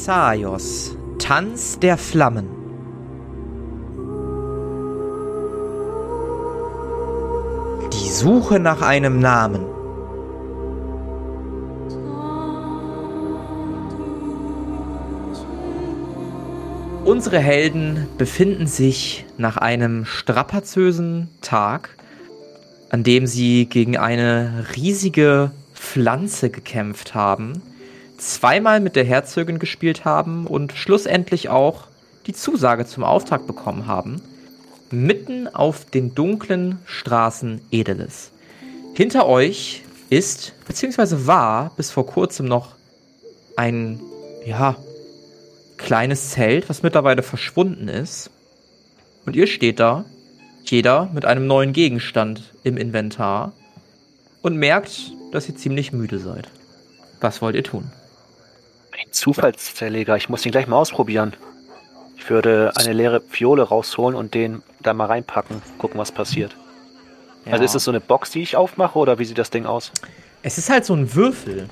Thessaios, Tanz der Flammen. Die Suche nach einem Namen. Unsere Helden befinden sich nach einem strapazösen Tag, an dem sie gegen eine riesige Pflanze gekämpft haben, zweimal mit der Herzogin gespielt haben und schlussendlich auch die Zusage zum Auftrag bekommen haben, mitten auf den dunklen Straßen Edeles. Hinter euch ist, beziehungsweise war bis vor kurzem noch ein, ja, kleines Zelt, was mittlerweile verschwunden ist. Und ihr steht da, jeder mit einem neuen Gegenstand im Inventar und merkt, dass ihr ziemlich müde seid. Was wollt ihr tun? Ein Zufallszerleger, ich muss den gleich mal ausprobieren. Ich würde eine leere Fiole rausholen und den da mal reinpacken, gucken, was passiert. Ja. Also ist es so eine Box, die ich aufmache, oder wie sieht das Ding aus? Es ist halt so ein Würfel.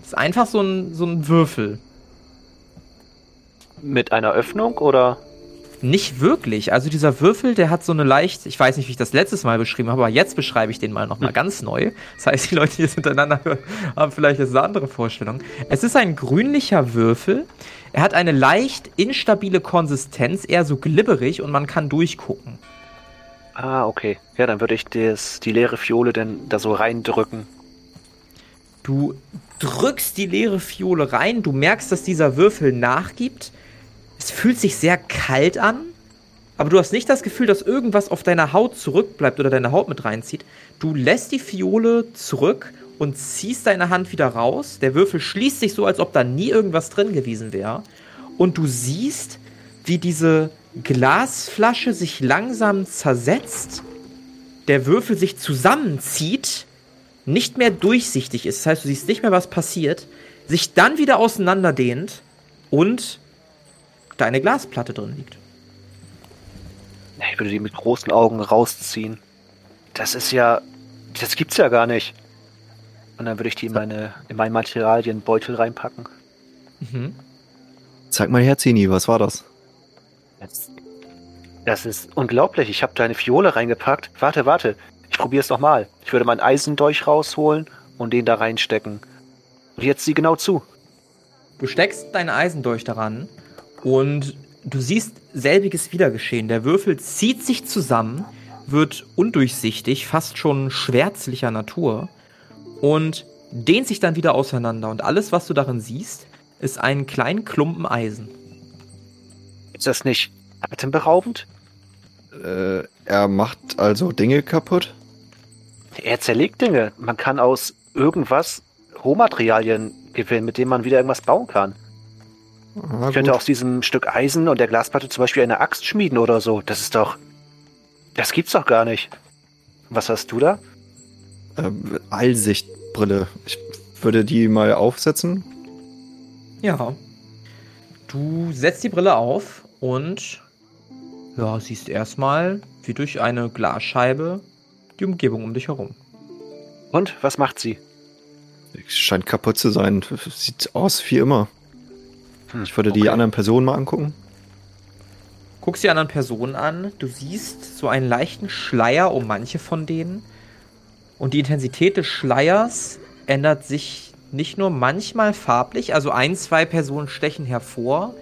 Es ist einfach so ein, so ein Würfel. Mit einer Öffnung, oder? Nicht wirklich. Also dieser Würfel, der hat so eine leicht, ich weiß nicht, wie ich das letztes Mal beschrieben habe, aber jetzt beschreibe ich den mal nochmal hm. ganz neu. Das heißt, die Leute, die es hintereinander hören, haben vielleicht jetzt eine andere Vorstellung. Es ist ein grünlicher Würfel. Er hat eine leicht instabile Konsistenz, eher so glibberig und man kann durchgucken. Ah, okay. Ja, dann würde ich das, die leere Fiole denn da so reindrücken. Du drückst die leere Fiole rein, du merkst, dass dieser Würfel nachgibt es fühlt sich sehr kalt an, aber du hast nicht das Gefühl, dass irgendwas auf deiner Haut zurückbleibt oder deine Haut mit reinzieht. Du lässt die Fiole zurück und ziehst deine Hand wieder raus. Der Würfel schließt sich so, als ob da nie irgendwas drin gewesen wäre. Und du siehst, wie diese Glasflasche sich langsam zersetzt, der Würfel sich zusammenzieht, nicht mehr durchsichtig ist. Das heißt, du siehst nicht mehr, was passiert, sich dann wieder auseinanderdehnt und deine Glasplatte drin liegt. Ich würde die mit großen Augen rausziehen. Das ist ja. Das gibt's ja gar nicht. Und dann würde ich die in, meine, in meinen Materialienbeutel reinpacken. Mhm. Zeig mal her, Zini, was war das? das? Das ist unglaublich. Ich habe da eine Fiole reingepackt. Warte, warte. Ich probiere es nochmal. Ich würde meinen Eisendolch rausholen und den da reinstecken. Und jetzt sieh genau zu. Du steckst deinen Eisendolch daran und du siehst selbiges Wiedergeschehen. Der Würfel zieht sich zusammen, wird undurchsichtig, fast schon schwärzlicher Natur und dehnt sich dann wieder auseinander. Und alles, was du darin siehst, ist ein kleinen Klumpen Eisen. Ist das nicht atemberaubend? Äh, er macht also Dinge kaputt? Er zerlegt Dinge. Man kann aus irgendwas Rohmaterialien gewinnen, mit denen man wieder irgendwas bauen kann. Ich könnte aus diesem Stück Eisen und der Glasplatte zum Beispiel eine Axt schmieden oder so. Das ist doch. Das gibt's doch gar nicht. Was hast du da? Ähm, Allsichtbrille. Ich würde die mal aufsetzen. Ja. Du setzt die Brille auf und ja, siehst erstmal wie durch eine Glasscheibe die Umgebung um dich herum. Und was macht sie? Scheint kaputt zu sein. Sieht aus wie immer. Ich würde okay. die anderen Personen mal angucken. Guckst die anderen Personen an. Du siehst so einen leichten Schleier um manche von denen. Und die Intensität des Schleiers ändert sich nicht nur manchmal farblich, also ein, zwei Personen stechen hervor,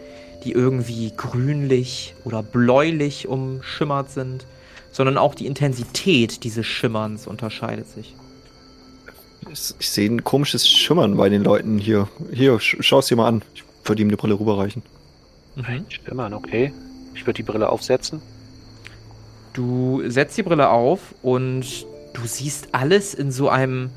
die irgendwie grünlich oder bläulich umschimmert sind, sondern auch die Intensität dieses Schimmerns unterscheidet sich. Ich, ich sehe ein komisches Schimmern bei den Leuten hier. Hier, schau es dir mal an. Ich würde ihm eine Brille rüberreichen. Mhm. Stimmen, okay. Ich würde die Brille aufsetzen. Du setzt die Brille auf und du siehst alles in so einem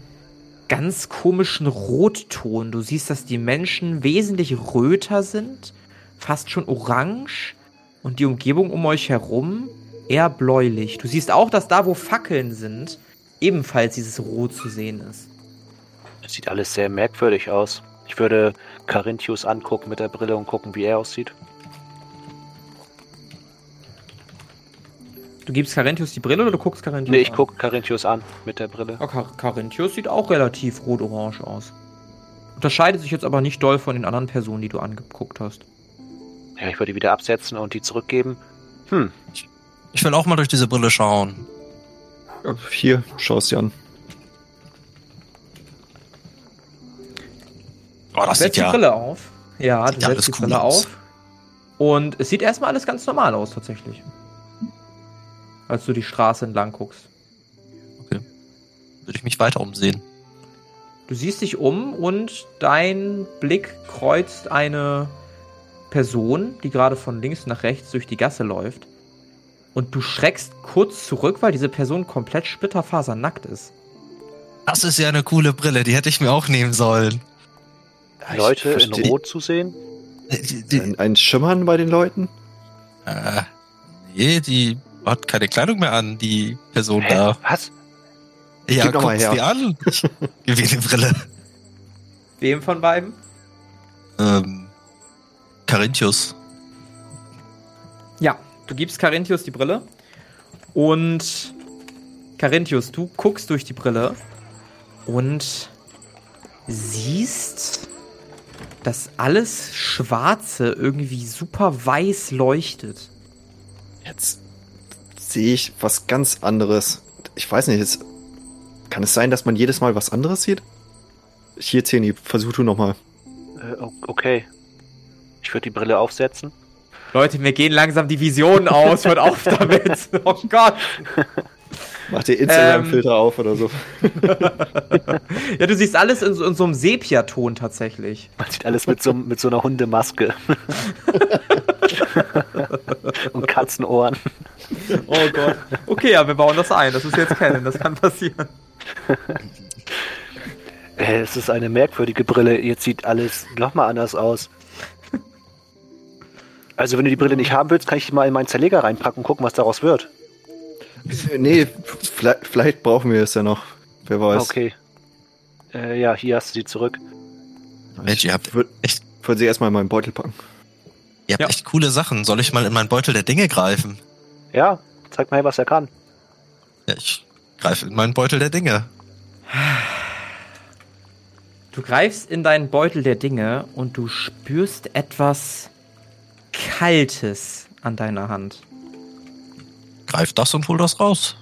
ganz komischen Rotton. Du siehst, dass die Menschen wesentlich röter sind, fast schon orange und die Umgebung um euch herum eher bläulich. Du siehst auch, dass da, wo Fackeln sind, ebenfalls dieses Rot zu sehen ist. Das sieht alles sehr merkwürdig aus. Ich würde Carinthius angucken mit der Brille und gucken, wie er aussieht. Du gibst Carinthius die Brille oder du guckst Carinthius Nee, ich an? gucke Carinthius an mit der Brille. Car Carinthius sieht auch relativ rot-orange aus. Unterscheidet sich jetzt aber nicht doll von den anderen Personen, die du angeguckt hast. Ja, ich würde die wieder absetzen und die zurückgeben. Hm. Ich will auch mal durch diese Brille schauen. Ja, Hier, schau es dir an. Das setzt ja. die Brille auf. Ja, Sieht du setzt die cool Brille aus. auf. Und es sieht erstmal alles ganz normal aus, tatsächlich. Als du die Straße entlang guckst. Würde ich mich weiter umsehen. Du siehst dich um und dein Blick kreuzt eine Person, die gerade von links nach rechts durch die Gasse läuft. Und du schreckst kurz zurück, weil diese Person komplett splitterfasernackt ist. Das ist ja eine coole Brille, die hätte ich mir auch nehmen sollen. Ich Leute in Rot zu sehen? Äh, Die, die, Ein, ein Schimmern bei den Leuten? äh, nee, die hat keine Kleidung mehr an, die Person Hä? da. Was? Ja, doch mal dir an. Ihr die Brille. Wem von beiden? Ähm, Carinthius. Ja, du gibst Carinthius die Brille. Und Carinthius, du guckst durch die Brille und siehst, dass alles Schwarze irgendwie super weiß leuchtet. Jetzt sehe ich was ganz anderes. Ich weiß nicht, jetzt, kann es sein, dass man jedes Mal was anderes sieht? Hier, Zeni, versuch du nochmal. Äh, okay. Ich würde die Brille aufsetzen. Leute, mir gehen langsam die Visionen aus. Hört auf damit. Oh Gott. Mach dir Instagram-Filter auf oder so. Ja, du siehst alles in so, in so einem Sepiaton tatsächlich. Man sieht alles mit so, mit so einer Hundemaske. und Katzenohren. Oh Gott. Okay, ja, wir bauen das ein. Das ist jetzt Canon. Das kann passieren. Es ist eine merkwürdige Brille. Jetzt sieht alles nochmal anders aus. Also, wenn du die Brille nicht haben willst, kann ich die mal in meinen Zerleger reinpacken und gucken, was daraus wird. Äh, Nee, vielleicht, vielleicht brauchen wir es ja noch. Wer weiß. Okay. Äh, ja, hier hast du sie zurück. Mensch, ihr habt Ich würde echt, würd sie erstmal in meinen Beutel packen. ihr habt Ja. echt coole Sachen. Soll ich mal in meinen Beutel der Dinge greifen? Ja, zeig mal her, was er kann. Ja, ich greife in meinen Beutel der Dinge. Du greifst in deinen Beutel der Dinge und du spürst etwas Kaltes an deiner Hand. Greif das und hol das raus.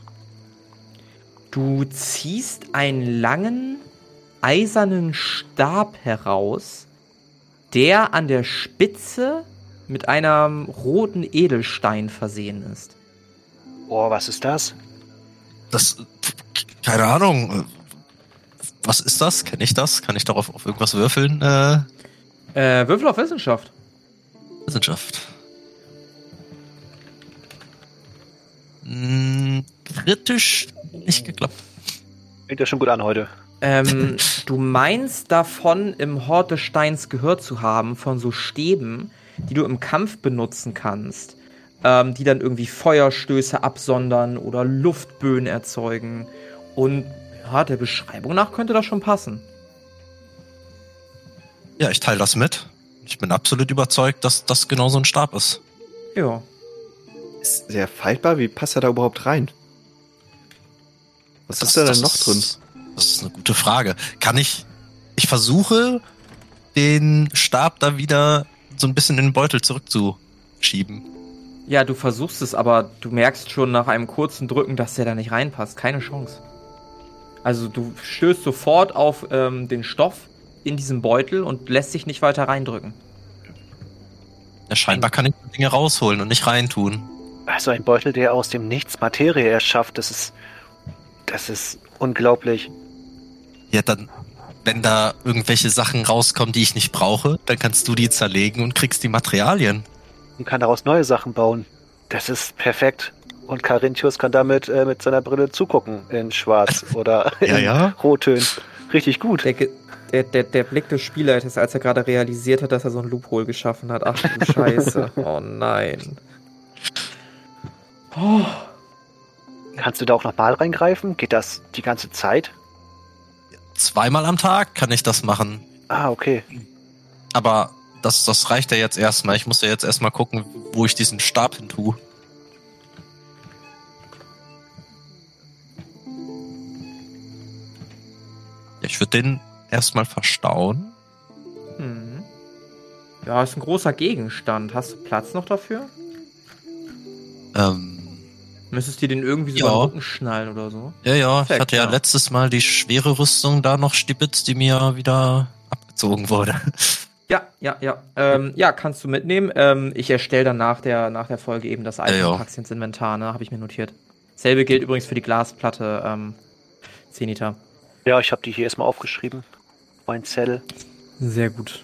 Du ziehst einen langen, eisernen Stab heraus, der an der Spitze mit einem roten Edelstein versehen ist. Boah, was ist das? Das, keine Ahnung. Was ist das? Kenne ich das? Kann ich darauf auf irgendwas würfeln? Äh, Äh, Würfel auf Wissenschaft. Wissenschaft. Hm, kritisch nicht geklappt. Fängt ja schon gut an heute. Ähm, du meinst davon im Hort des Steins gehört zu haben, von so Stäben, die du im Kampf benutzen kannst, ähm, die dann irgendwie Feuerstöße absondern oder Luftböen erzeugen. Und ja, der Beschreibung nach könnte das schon passen. Ja, ich teile das mit. Ich bin absolut überzeugt, dass das genau so ein Stab ist. Ja. Ist der faltbar? Wie passt er da überhaupt rein? Was Das- ist da denn noch ist- drin? Das ist eine gute Frage. Kann ich. Ich versuche, den Stab da wieder so ein bisschen in den Beutel zurückzuschieben. Ja, du versuchst es, aber du merkst schon nach einem kurzen Drücken, dass der da nicht reinpasst. Keine Chance. Also du stößt sofort auf ähm, den Stoff in diesem Beutel und lässt dich nicht weiter reindrücken. Ja, scheinbar kann ich die Dinge rausholen und nicht reintun. Also ein Beutel, der aus dem Nichts Materie erschafft, das ist. Das ist unglaublich. Ja, dann, wenn da irgendwelche Sachen rauskommen, die ich nicht brauche, dann kannst du die zerlegen und kriegst die Materialien. Und kann daraus neue Sachen bauen. Das ist perfekt. Und Carinthius kann damit äh, mit seiner Brille zugucken in Schwarz oder Ja, in ja. Rottönen. Richtig gut. Der, der, der, der Blick des Spielleiters, als er gerade realisiert hat, dass er so ein Loophole geschaffen hat. Ach du Scheiße. Oh nein. Oh, Kannst du da auch nochmal reingreifen? Geht das die ganze Zeit? Zweimal am Tag kann ich das machen. Ah, okay. Aber das, das reicht ja jetzt erstmal. Ich muss ja jetzt erstmal gucken, wo ich diesen Stab hin tue. Ja, ich würde den erstmal verstauen. Ja, ist ein großer Gegenstand. Hast du Platz noch dafür? Ähm, Müsstest du den irgendwie so Ja. Rücken schnallen oder so? ja, ja, ich Perfekt, hatte ja, ja. letztes Mal die schwere Rüstung da noch stibitzt, die mir wieder abgezogen wurde. Ja, ja, ja. Ähm, ja, kannst du mitnehmen. Ähm, ich erstelle dann nach der, nach der Folge eben das Item Ja, pack's ins Inventar, ne? Habe ich mir notiert. Selbe gilt übrigens für die Glasplatte, ähm, Zenita. Ja, ich habe die hier erstmal aufgeschrieben. Mein Zettel. Sehr gut.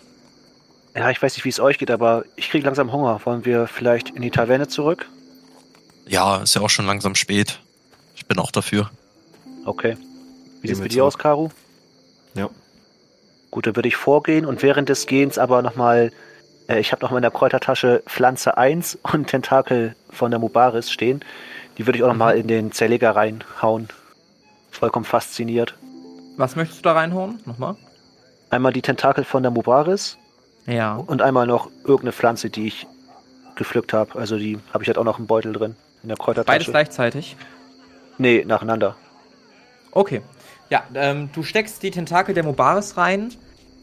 Ja, ich weiß nicht, wie es euch geht, aber ich kriege langsam Hunger. Wollen wir vielleicht in die Taverne zurück? Ja, ist ja auch schon langsam spät. Ich bin auch dafür. Okay. Wie sieht's wir mit dir aus, Karu? Ja. Gut, dann würde ich vorgehen und während des Gehens aber nochmal, äh, ich habe noch in der Kräutertasche Pflanze 1 und Tentakel von der Mubaris stehen. Die würde ich auch nochmal in den Zerleger reinhauen. Vollkommen fasziniert. Was möchtest du da reinhauen? Nochmal? Einmal die Tentakel von der Mubaris Ja. und einmal noch irgendeine Pflanze, die ich gepflückt habe. Also die habe ich halt auch noch im Beutel drin. In der Beides Kräutertasche. gleichzeitig. Nee, nacheinander. Okay. Ja, ähm, du steckst die Tentakel der Mobaris rein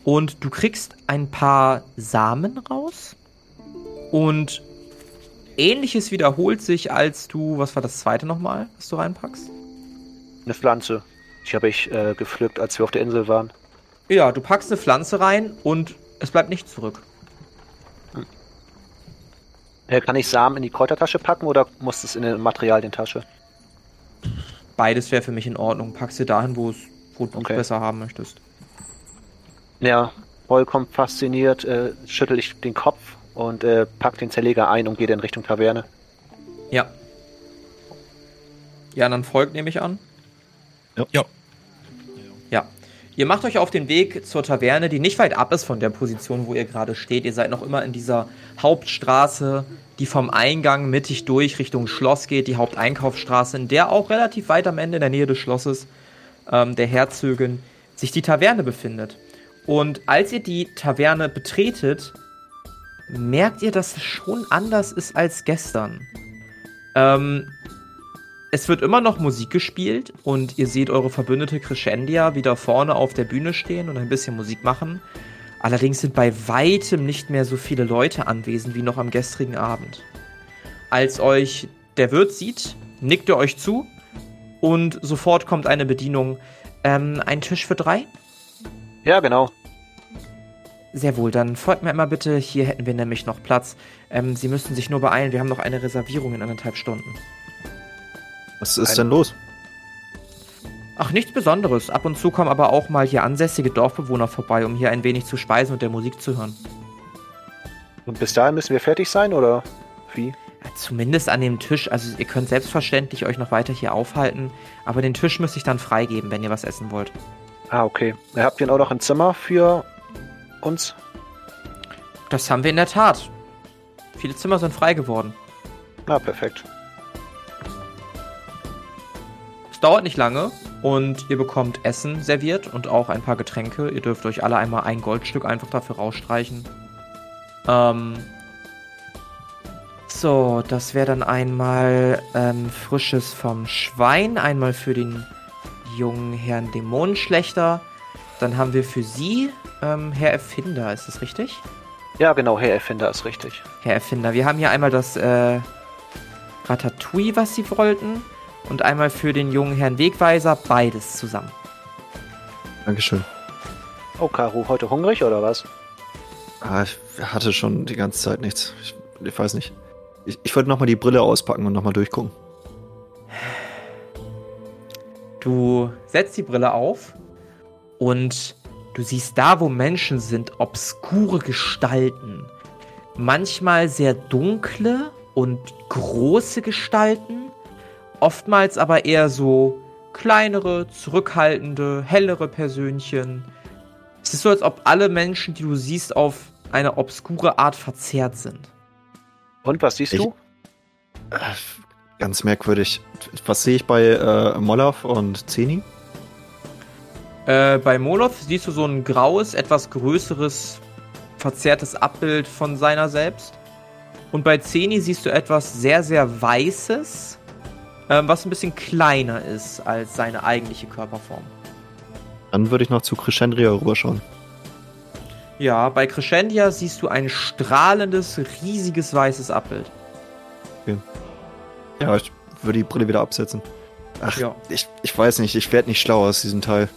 und du kriegst ein paar Samen raus. Und ähnliches wiederholt sich, als du, was war das zweite nochmal, was du reinpackst? Eine Pflanze. Die habe ich äh, gepflückt, als wir auf der Insel waren. Ja, du packst eine Pflanze rein und es bleibt nichts zurück. Äh, kann ich Samen in die Kräutertasche packen oder muss es in eine Materialientasche? Beides wäre für mich in Ordnung. Packst dir dahin, wo es wo du es Okay. besser haben möchtest. Ja, vollkommen fasziniert, äh, schüttel ich den Kopf und äh, pack den Zerleger ein und gehe dann Richtung Taverne. Ja. Ja, dann folgt, nehme ich an. Ja. Ja. Ihr macht euch auf den Weg zur Taverne, die nicht weit ab ist von der Position, wo ihr gerade steht. Ihr seid noch immer in dieser Hauptstraße, die vom Eingang mittig durch Richtung Schloss geht, die Haupteinkaufsstraße, in der auch relativ weit am Ende in der Nähe des Schlosses ähm, der Herzögin sich die Taverne befindet. Und als ihr die Taverne betretet, merkt ihr, dass es schon anders ist als gestern. Ähm, es wird immer noch Musik gespielt und ihr seht eure Verbündete Crescendia wieder vorne auf der Bühne stehen und ein bisschen Musik machen. Allerdings sind bei weitem nicht mehr so viele Leute anwesend wie noch am gestrigen Abend. Als euch der Wirt sieht, nickt er euch zu und sofort kommt eine Bedienung. Ähm, ein Tisch für drei? Ja, genau. Sehr wohl, dann folgt mir immer bitte. Hier hätten wir nämlich noch Platz. Ähm, Sie müssten sich nur beeilen, wir haben noch eine Reservierung in anderthalb Stunden. Was ist denn los? Ach, nichts Besonderes. Ab und zu kommen aber auch mal hier ansässige Dorfbewohner vorbei, um hier ein wenig zu speisen und der Musik zu hören. Und bis dahin müssen wir fertig sein, oder wie? Ja, zumindest an dem Tisch. Also ihr könnt selbstverständlich euch noch weiter hier aufhalten, aber den Tisch müsste ich dann freigeben, wenn ihr was essen wollt. Ah, okay. Ihr habt denn auch noch ein Zimmer für uns? Das haben wir in der Tat. Viele Zimmer sind frei geworden. Na, perfekt. Dauert nicht lange und ihr bekommt Essen serviert und auch ein paar Getränke. Ihr dürft euch alle einmal ein Goldstück einfach dafür rausstreichen. Ähm. So, das wäre dann einmal ähm, frisches vom Schwein, einmal für den jungen Herrn Dämonenschlechter. Dann haben wir für Sie ähm, Herr Erfinder, ist das richtig? Ja, genau, Herr Erfinder ist richtig. Herr Erfinder. Wir haben hier einmal das äh, Ratatouille, was Sie wollten, und einmal für den jungen Herrn Wegweiser beides zusammen. Dankeschön. Oh, Karu, heute hungrig oder was? Ah, ich hatte schon die ganze Zeit nichts. Ich, ich weiß nicht. Ich, ich wollte nochmal die Brille auspacken und nochmal durchgucken. Du setzt die Brille auf und du siehst da, wo Menschen sind, obskure Gestalten. Manchmal sehr dunkle und große Gestalten, oftmals aber eher so kleinere, zurückhaltende, hellere Persönchen. Es ist so, als ob alle Menschen, die du siehst, auf eine obskure Art verzerrt sind. Und was siehst Ich- du? Äh, ganz merkwürdig. Was sehe ich bei äh, Molov und Zeni? Äh, bei Molov siehst du so ein graues, etwas größeres, verzerrtes Abbild von seiner selbst. Und bei Zeni siehst du etwas sehr, sehr Weißes, ähm, was ein bisschen kleiner ist als seine eigentliche Körperform. Dann würde ich noch zu Crescendria rüberschauen. Ja, bei Crescendia siehst du ein strahlendes, riesiges weißes Abbild. Ja, ich würde die Brille wieder absetzen. Ach, Ja. ich, ich weiß nicht, ich werde nicht schlauer aus diesem Teil.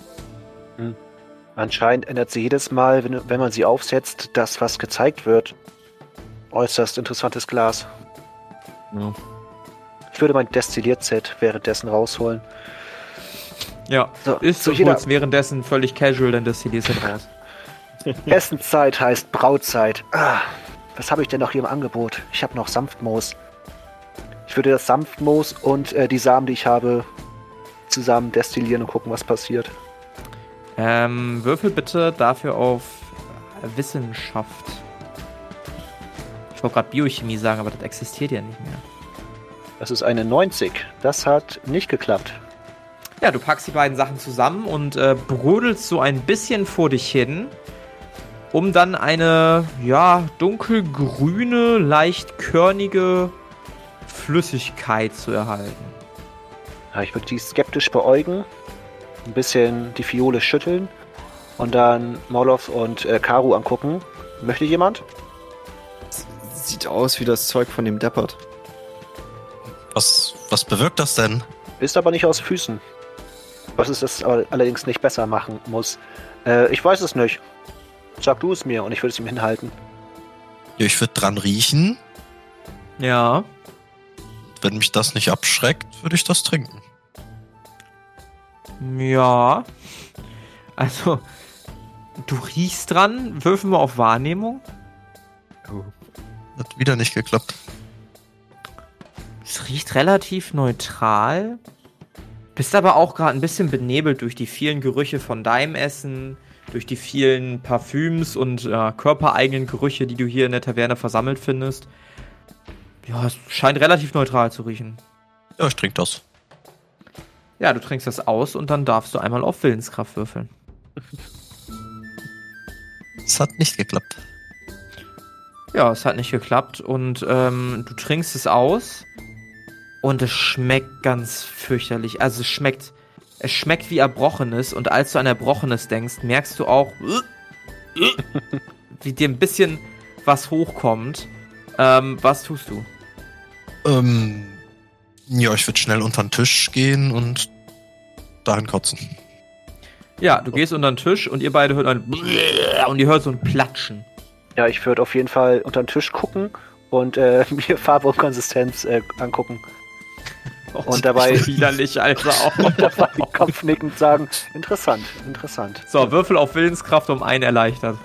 Anscheinend ändert sie jedes Mal, wenn, wenn man sie aufsetzt, das, was gezeigt wird. Äußerst interessantes Glas. Ja. Ich würde mein Destilliert-Set währenddessen rausholen. Ja, So, ist so kurz währenddessen völlig casual, denn das CD ist raus. Essenszeit heißt Brautzeit. Ah, was habe ich denn noch hier im Angebot? Ich habe noch Sanftmoos. Ich würde das Sanftmoos und äh, die Samen, die ich habe, zusammen destillieren und gucken, was passiert. Ähm, würfel bitte dafür auf Wissenschaft. Ich wollte gerade Biochemie sagen, aber das existiert ja nicht mehr. Das ist eine 90. Das hat nicht geklappt. Ja, du packst die beiden Sachen zusammen und äh, brodelst so ein bisschen vor dich hin, um dann eine, ja, dunkelgrüne, leicht körnige Flüssigkeit zu erhalten. Ja, ich würde die skeptisch beäugen, ein bisschen die Fiole schütteln und dann Molov und äh, Karu angucken. Möchte jemand? Sieht aus wie das Zeug von dem Deppert. Was, was bewirkt das denn? Ist aber nicht aus Füßen. Was es das aber allerdings nicht besser machen muss. Äh, ich weiß es nicht. Sag du es mir und ich würde es ihm hinhalten. Ja, ich würde dran riechen. Ja. Wenn mich das nicht abschreckt, würde ich das trinken. Ja. Also, du riechst dran, würfeln wir auf Wahrnehmung. Hat wieder nicht geklappt. Es riecht relativ neutral. Bist aber auch gerade ein bisschen benebelt durch die vielen Gerüche von deinem Essen, durch die vielen Parfüms und äh, körpereigenen Gerüche, die du hier in der Taverne versammelt findest. Ja, es scheint relativ neutral zu riechen. Ja, ich trinke das. Ja, du trinkst das aus und dann darfst du einmal auf Willenskraft würfeln. Es hat nicht geklappt. Ja, es hat nicht geklappt und ähm, du trinkst es aus und es schmeckt ganz fürchterlich. Also es schmeckt, es schmeckt wie Erbrochenes und als du an Erbrochenes denkst, merkst du auch, wie dir ein bisschen was hochkommt. Ähm, was tust du? Ähm, ja, ich würde schnell unter den Tisch gehen und dahin kotzen. Ja, du gehst unter den Tisch und ihr beide hört ein und ihr hört so ein Platschen. Ja, ich würde auf jeden Fall unter den Tisch gucken und äh, mir Farbe und Konsistenz äh, angucken. Und dabei- widerlich, Alter. Und dabei kopfnickend sagen, interessant, interessant. So, Würfel auf Willenskraft um einen erleichtert.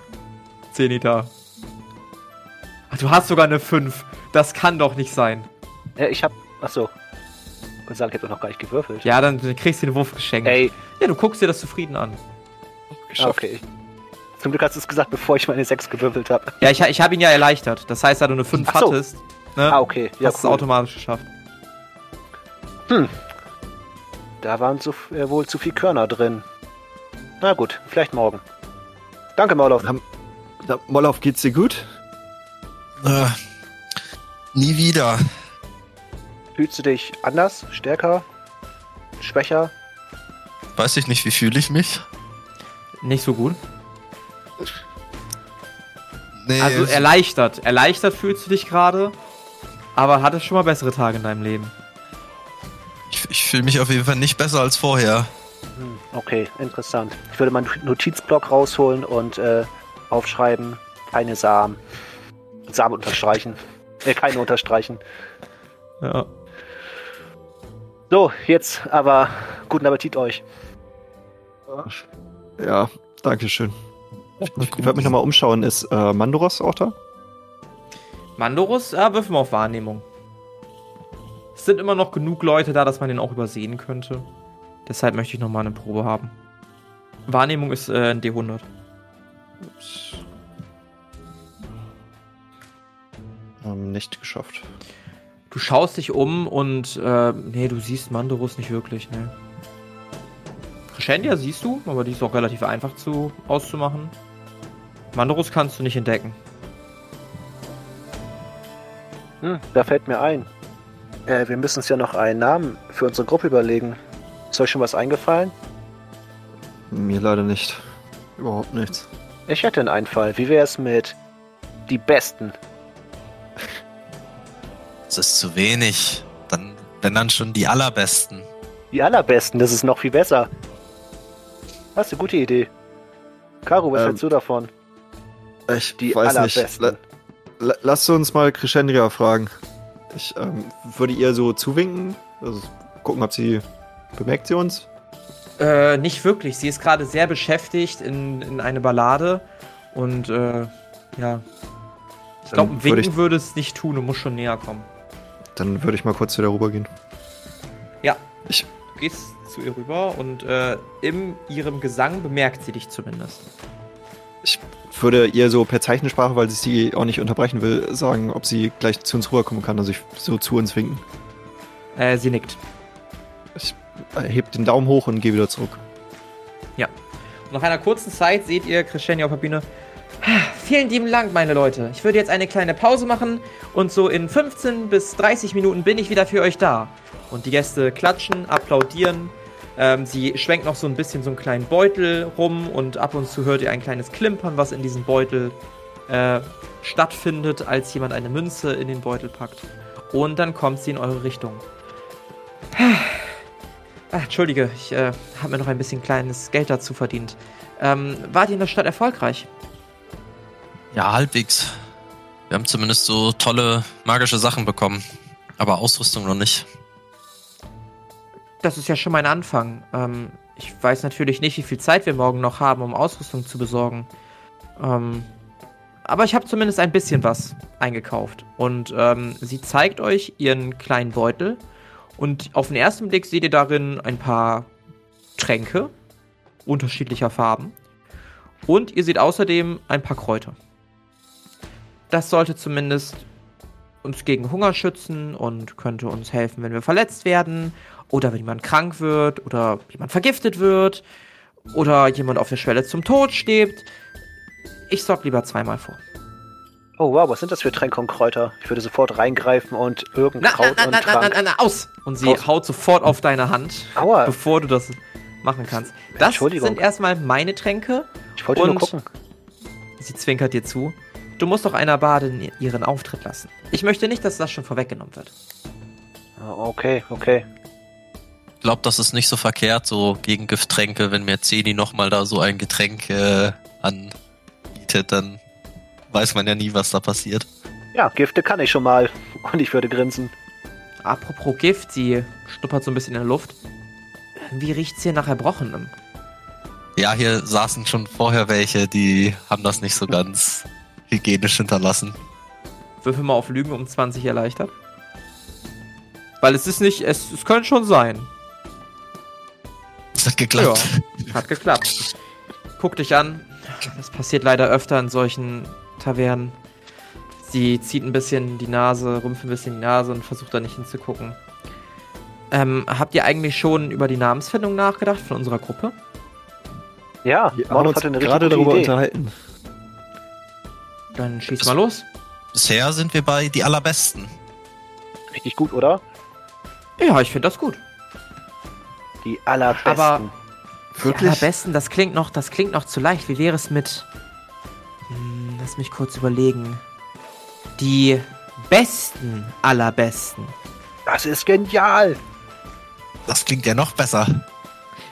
Zenita. Ach, du hast sogar eine 5. Das kann doch nicht sein. Ja, ich hab, achso. Und sagen, ich hab doch noch gar nicht gewürfelt. Ja, dann kriegst du den Wurf geschenkt. Ey, Ja, du guckst dir das zufrieden an. ah, okay. Zum Glück hast du es gesagt, bevor ich meine 6 gewürfelt habe. Ja, ich, ich habe ihn ja erleichtert. Das heißt, da du eine 5 Ach so. hattest, ne, Ah, okay. Ja, hast du es cool. automatisch geschafft. Da waren zu, äh, wohl zu viel Körner drin. Na gut, vielleicht morgen. Danke, Maulov. Na, Mollauf, geht's dir gut? Äh, nie wieder. Fühlst du dich anders, stärker, schwächer? Weiß ich nicht, wie fühle ich mich? Nicht so gut. Nee, Also erleichtert. Erleichtert fühlst du dich gerade, aber hattest schon mal bessere Tage in deinem Leben. Ich, fühle mich auf jeden Fall nicht besser als vorher. Hm, okay, interessant. Ich würde meinen Notizblock rausholen und äh, aufschreiben, keine Samen. Samen unterstreichen. Äh, keine unterstreichen. Ja. So, jetzt aber guten Appetit euch. Ja, danke schön. Ich werde mich nochmal umschauen. Ist äh, Mandoros auch da? Mandorus, ja, würfeln wir auf Wahrnehmung. Es sind immer noch genug Leute da, dass man den auch übersehen könnte. Deshalb möchte ich nochmal eine Probe haben. Wahrnehmung ist äh, ein D100. Ähm, nicht geschafft. Du schaust dich um und, äh, nee, du siehst Mandorus nicht wirklich, ne. Crescendia siehst du, aber die ist auch relativ einfach zu, auszumachen. Mandorus kannst du nicht entdecken. Hm, da fällt mir ein. Äh, wir müssen uns ja noch einen Namen für unsere Gruppe überlegen. Ist euch schon was eingefallen? Mir leider nicht. Überhaupt nichts. Ich hätte einen Einfall. Wie wäre es mit die Besten? Das ist zu wenig. Dann, wenn dann schon die allerbesten. Die allerbesten, das ist noch viel besser. Das ist eine gute Idee. Caro, was Ähm, hältst du davon? Ich Die weiß nicht. allerbesten. La la lasst uns mal Crescendria fragen. Ich ähm, würde ihr so zuwinken, also gucken, ob sie bemerkt sie uns. Äh, nicht wirklich. Sie ist gerade sehr beschäftigt in, in eine Ballade. Und äh, ja. Ich glaube, ein Winken würde es nicht tun, du musst schon näher kommen. Dann würde ich mal kurz wieder rübergehen. Ja. Ich- Du gehst zu ihr rüber und äh, in ihrem Gesang bemerkt sie dich zumindest. Würde ihr so per Zeichensprache, weil sie sie auch nicht unterbrechen will, sagen, ob sie gleich zu uns rüberkommen kann. Also ich so zu uns winken. Äh, sie nickt. Ich heb den Daumen hoch und gehe wieder zurück. Und nach einer kurzen Zeit seht ihr Crescendia auf der Bühne. "Ah, Vielen lieben Dank, meine Leute. Ich würde jetzt eine kleine Pause machen und so in 15 bis 30 Minuten bin ich wieder für euch da. Und die Gäste klatschen, applaudieren. Ähm, sie schwenkt noch so ein bisschen so einen kleinen Beutel rum und ab und zu hört ihr ein kleines Klimpern, was in diesem Beutel äh, stattfindet, als jemand eine Münze in den Beutel packt. Und dann kommt sie in eure Richtung. Ah, Entschuldige, ich äh, habe mir noch ein bisschen kleines Geld dazu verdient. Ähm, wart ihr in der Stadt erfolgreich? Ja, halbwegs. Wir haben zumindest so tolle magische Sachen bekommen. Aber Ausrüstung noch nicht. Das ist ja schon mein Anfang. Ähm, ich weiß natürlich nicht, wie viel Zeit wir morgen noch haben, um Ausrüstung zu besorgen. Ähm, aber ich habe zumindest ein bisschen was eingekauft. Und ähm, sie zeigt euch ihren kleinen Beutel. Und auf den ersten Blick seht ihr darin ein paar Tränke unterschiedlicher Farben. Und ihr seht außerdem ein paar Kräuter. Das sollte zumindest uns gegen Hunger schützen und könnte uns helfen, wenn wir verletzt werden oder wenn jemand krank wird oder jemand vergiftet wird oder jemand auf der Schwelle zum Tod steht. Ich sorge lieber zweimal vor. Oh wow, was sind das für Tränke und Kräuter? Ich würde sofort reingreifen und irgendein Na, na, Kraut na, und na, na, na, na, na, aus! Und sie Aus. haut sofort auf deine Hand, Aua, bevor du das machen kannst. Das sind erstmal meine Tränke. ich wollte nur gucken. Sie zwinkert dir zu. Du musst doch einer Badin ihren Auftritt lassen. Ich möchte nicht, dass das schon vorweggenommen wird. Ah, Okay, okay. Ich glaube, das ist nicht so verkehrt, so gegen Gifttränke. Wenn mir Zeni nochmal da so ein Getränk äh, anbietet, dann weiß man ja nie, was da passiert. Ja, Gifte kann ich schon mal. Und ich würde grinsen. Apropos Gift, sie schnuppert so ein bisschen in der Luft. Wie riecht's hier nach Erbrochenem? Ja, hier saßen schon vorher welche, die haben das nicht so ganz hygienisch hinterlassen. Würfel mal auf Lügen um 20 erleichtert. Weil es ist nicht, es, es könnte schon sein. Das hat geklappt. Hat geklappt. Guck dich an. Das passiert leider öfter in solchen Tavernen. Sie zieht ein bisschen die Nase, rümpft ein bisschen die Nase und versucht da nicht hinzugucken. Ähm, habt ihr eigentlich schon über die Namensfindung nachgedacht von unserer Gruppe? Ja, Wir haben uns hatte eine richtig gerade darüber Idee. unterhalten. Dann schieß mal los. Bisher sind wir bei die allerbesten. Richtig gut, oder? Ja, ich finde das gut. Die allerbesten. Aber- Wirklich? Die allerbesten, das klingt noch, das klingt noch zu leicht. Wie wäre es mit. Hm, lass mich kurz überlegen. Die besten allerbesten. das ist genial. Das klingt ja noch besser.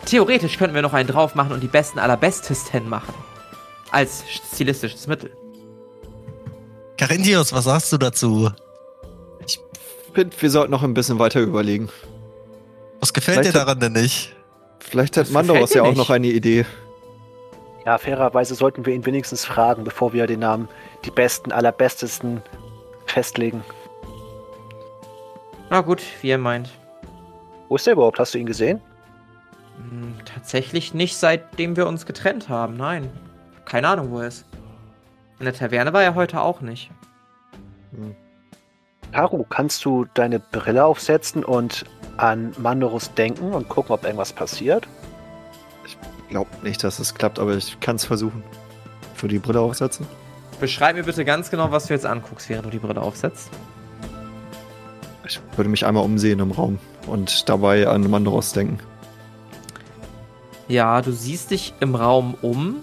Theoretisch könnten wir noch einen drauf machen und die besten allerbestesten machen. Als stilistisches Mittel. Carinthius, was sagst du dazu? Ich finde, wir sollten noch ein bisschen weiter überlegen. Was gefällt dir Vielleicht hat- daran denn nicht? Vielleicht hat Mandoros ja auch nicht. noch eine Idee. Ja, fairerweise sollten wir ihn wenigstens fragen, bevor wir den Namen die besten, allerbestesten festlegen. Na gut, wie ihr meint. Wo ist der überhaupt? Hast du ihn gesehen? Hm, tatsächlich nicht, seitdem wir uns getrennt haben. Nein. Keine Ahnung, wo er ist. In der Taverne war er heute auch nicht. Haru, kannst du deine Brille aufsetzen und an Mandorus denken und gucken, ob irgendwas passiert? Glaub nicht, dass es klappt, aber ich kann es versuchen. Für die Brille aufsetzen. Beschreib mir bitte ganz genau, was du jetzt anguckst, während du die Brille aufsetzt. Ich würde mich einmal umsehen im Raum und dabei an Mandoros denken. Ja, du siehst dich im Raum um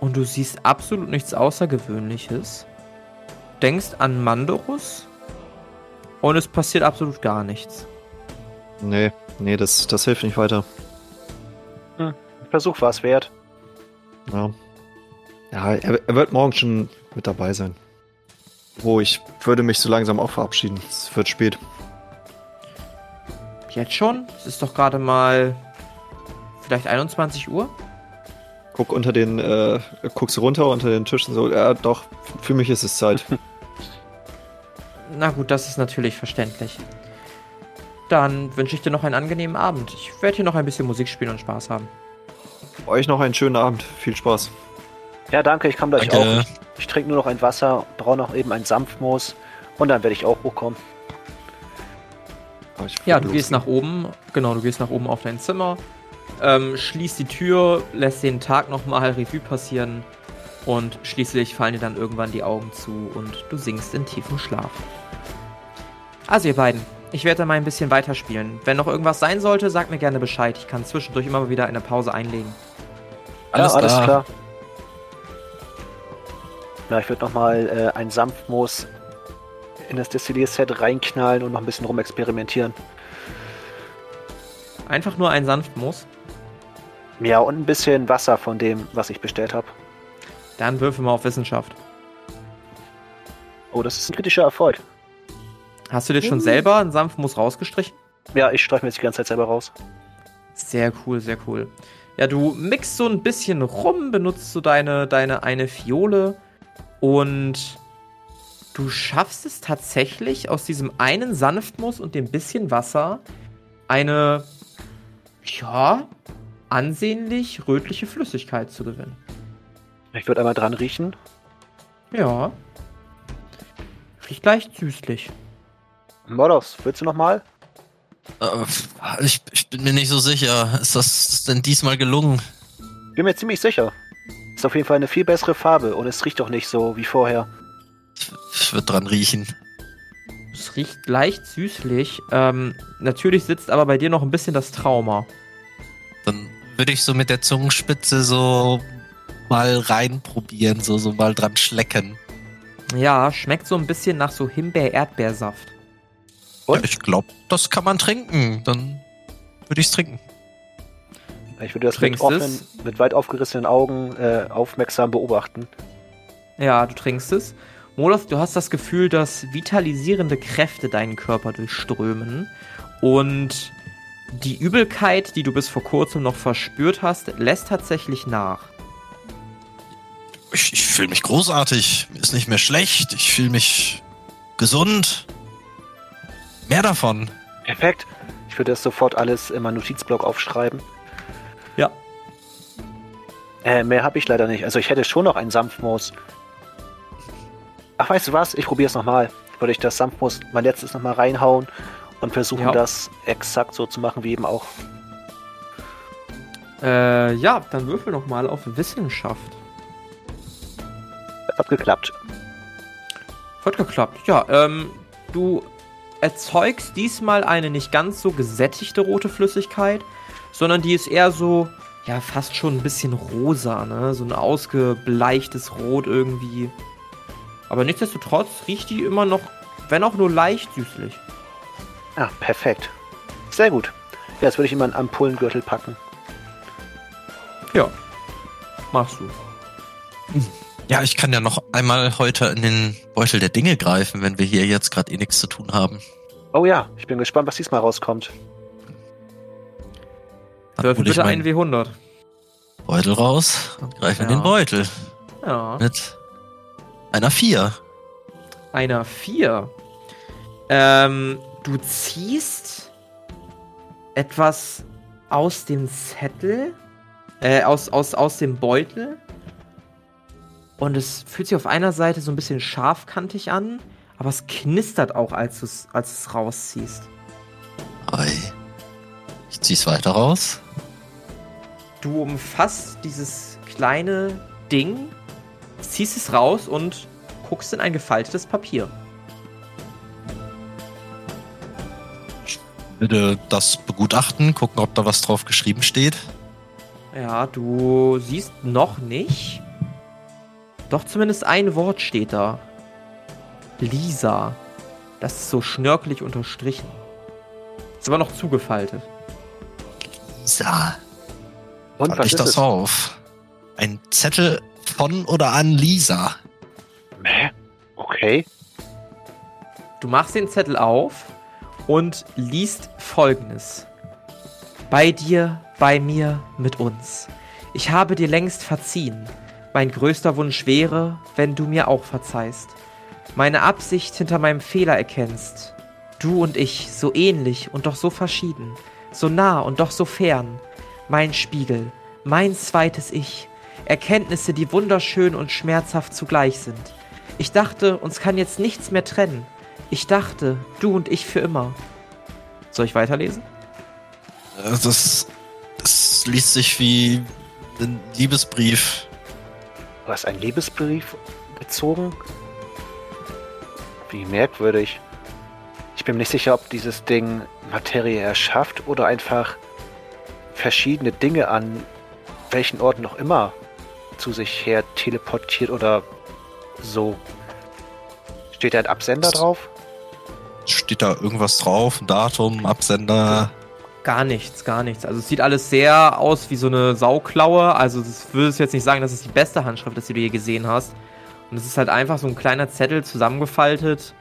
und du siehst absolut nichts Außergewöhnliches. Denkst an Mandorus und es passiert absolut gar nichts. Nee, nee, das, das hilft nicht weiter. Hm, Versuch war es wert. Ja. Ja, er, er wird morgen schon mit dabei sein. Wo ich würde mich so langsam auch verabschieden. Es wird spät. Jetzt schon? Es ist doch gerade mal vielleicht 21 Uhr. Guck unter den, äh, guckst runter unter den Tischen so, ja doch, für mich ist es Zeit. Na gut, das ist natürlich verständlich. Dann wünsche ich dir noch einen angenehmen Abend. Ich werde hier noch ein bisschen Musik spielen und Spaß haben. Euch noch einen schönen Abend. Viel Spaß. Ja, danke, ich komme gleich Danke. auch. Ich, ich trinke nur noch ein Wasser, brauche noch eben ein Sanftmoos und dann werde ich auch hochkommen. Oh, Ja, du gehst nach oben. Genau, du gehst nach oben auf dein Zimmer. Ähm, schließt die Tür, lässt den Tag nochmal Revue passieren. Und schließlich fallen dir dann irgendwann die Augen zu und du sinkst in tiefen Schlaf. Also ihr beiden, ich werde dann mal ein bisschen weiterspielen. Wenn noch irgendwas sein sollte, sagt mir gerne Bescheid. Ich kann zwischendurch immer mal wieder eine Pause einlegen. Alles, ja, alles klar. klar. Ja, ich würde nochmal äh, ein Sanftmoos in das Destillierset reinknallen und noch ein bisschen rumexperimentieren. Einfach nur ein Sanftmoos. Ja, und ein bisschen Wasser von dem, was ich bestellt habe. Dann würfel mal auf Wissenschaft. Oh, das ist ein kritischer Erfolg. Hast du dir schon selber einen Sanftmoos rausgestrichen? Ja, ich streiche mir jetzt die ganze Zeit selber raus. Sehr cool, sehr cool. Ja, du mixt so ein bisschen rum, benutzt so deine, deine eine Fiole und du schaffst es tatsächlich aus diesem einen Sanftmus und dem bisschen Wasser eine, ja, ansehnlich rötliche Flüssigkeit zu gewinnen. Ich würde einmal dran riechen. Ja. Riecht leicht süßlich. Modos, willst du nochmal? Äh, ich, ich bin mir nicht so sicher. Ist das denn diesmal gelungen? Bin mir ziemlich sicher. Ist auf jeden Fall eine viel bessere Farbe und es riecht doch nicht so wie vorher. Ich, ich würde dran riechen. Es riecht leicht süßlich. Ähm, natürlich sitzt aber bei dir noch ein bisschen das Trauma. Dann würde ich so mit der Zungenspitze so mal reinprobieren, so, so mal dran schlecken. Ja, schmeckt so ein bisschen nach so Himbeer-Erdbeersaft. Ja, ich glaube, das kann man trinken. Dann würde ich es trinken. Ich würde das mit, offenen, mit weit aufgerissenen Augen äh, aufmerksam beobachten. Ja, du trinkst es. Molov, du hast das Gefühl, dass vitalisierende Kräfte deinen Körper durchströmen und die Übelkeit, die du bis vor kurzem noch verspürt hast, lässt tatsächlich nach. Ich, ich fühle mich großartig. Mir ist nicht mehr schlecht. Ich fühle mich gesund. Mehr davon. Perfekt. Ich würde das sofort alles in meinen Notizblock aufschreiben. Ja. Äh, mehr habe ich leider nicht. Also ich hätte schon noch ein Sanftmoos. Ach, weißt du was? Ich probiere es nochmal. Würde ich das Sanftmoos, mein letztes nochmal reinhauen und versuchen, Ja. das exakt so zu machen wie eben auch. Äh, ja, dann würfel noch mal auf Wissenschaft. Das hat geklappt. Hat geklappt. Ja, ähm, du erzeugst diesmal eine nicht ganz so gesättigte rote Flüssigkeit, sondern die ist eher so, ja, fast schon ein bisschen rosa, ne? So ein ausgebleichtes Rot irgendwie. Aber nichtsdestotrotz riecht die immer noch, wenn auch nur leicht süßlich. Ah, perfekt. Sehr gut. Ja, das würde ich in meinen Ampullengürtel packen. Ja. Machst du. Ja, ich kann ja noch einmal heute in den Beutel der Dinge greifen, wenn wir hier jetzt gerade eh nichts zu tun haben. Oh ja, ich bin gespannt, was diesmal rauskommt. Würfel bitte einen meinen W100. Beutel raus und greife in Ja. den Beutel. Ja. Mit einer 4. Einer 4. Ähm, du ziehst etwas aus dem Zettel, äh, aus, aus, aus dem Beutel. Und es fühlt sich auf einer Seite so ein bisschen scharfkantig an, aber es knistert auch, als du es als du's rausziehst. Ei. Ich zieh's weiter raus. Du umfasst dieses kleine Ding, ziehst es raus und guckst in ein gefaltetes Papier. Würde das begutachten, gucken, ob da was drauf geschrieben steht. Ja, du siehst noch nicht, Doch zumindest ein Wort steht da. Lisa. Das ist so schnörkelig unterstrichen. Ist aber noch zugefaltet. Lisa. Und was ich das es? auf? Ein Zettel von oder an Lisa. Hä? Okay. Du machst den Zettel auf und liest folgendes. Bei dir, bei mir, mit uns. Ich habe dir längst verziehen. Mein größter Wunsch wäre, wenn du mir auch verzeihst. Meine Absicht hinter meinem Fehler erkennst. Du und ich, so ähnlich und doch so verschieden. So nah und doch so fern. Mein Spiegel, mein zweites Ich. Erkenntnisse, die wunderschön und schmerzhaft zugleich sind. Ich dachte, uns kann jetzt nichts mehr trennen. Ich dachte, du und ich für immer. Soll ich weiterlesen? Äh, das, das liest sich wie ein Liebesbrief. Du hast einen Liebesbrief bezogen? Wie merkwürdig. Ich bin mir nicht sicher, ob dieses Ding Materie erschafft oder einfach verschiedene Dinge an welchen Orten noch immer zu sich her teleportiert oder so. Steht da ein Absender drauf? Steht da irgendwas drauf? Ein Datum, Absender? Gar nichts, gar nichts. Also es sieht alles sehr aus wie so eine Sauklaue. Also das würdest jetzt nicht sagen, dass es die beste Handschrift ist, die du je gesehen hast. Und es ist halt einfach so ein kleiner Zettel zusammengefaltet.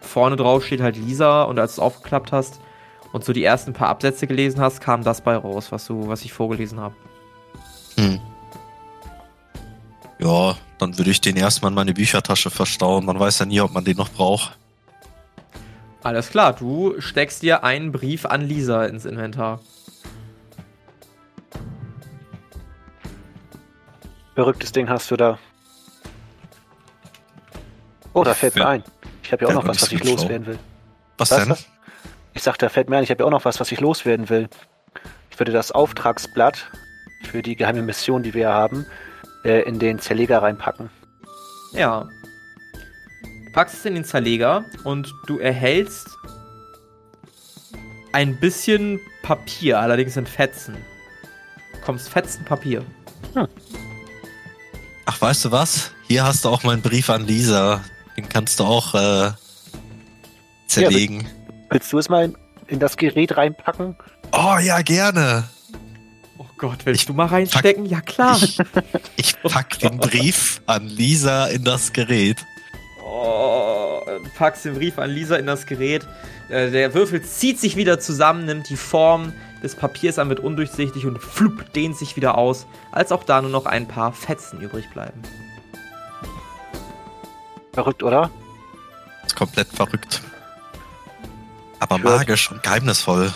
Vorne drauf steht halt Lisa und als du es aufgeklappt hast und so die ersten paar Absätze gelesen hast, kam das bei raus, was du, was ich vorgelesen habe. Hm. Ja, dann würde ich den erstmal in meine Büchertasche verstauen. Man weiß ja nie, ob man den noch braucht. Alles klar, du steckst dir einen Brief an Lisa ins Inventar. Verrücktes Ding hast du da. Oh, da fällt mir ein. Ich habe ja auch noch was, was ich loswerden will. Was, was denn? Was? Ich sagte, da fällt mir ein, ich habe ja auch noch was, was ich loswerden will. Ich würde das Auftragsblatt für die geheime Mission, die wir haben, äh, in den Zerleger reinpacken. Ja, packst es in den Zerleger und du erhältst ein bisschen Papier, allerdings in Fetzen. Du bekommst Fetzen Papier. Hm. Ach, weißt du was? Hier hast du auch meinen Brief an Lisa. Den kannst du auch äh, zerlegen. Ja, willst du es mal in, in, das Gerät reinpacken? Oh ja, gerne. Oh Gott, willst ich du mal reinstecken? Pack, ja klar. Ich, ich pack den Brief an Lisa in das Gerät. Oh, packst den Brief an Lisa in das Gerät. Äh, der Würfel zieht sich wieder zusammen, nimmt die Form des Papiers an, wird undurchsichtig und flupp, dehnt sich wieder aus, als auch da nur noch ein paar Fetzen übrig bleiben. Verrückt, oder? ist komplett verrückt. Aber magisch und geheimnisvoll.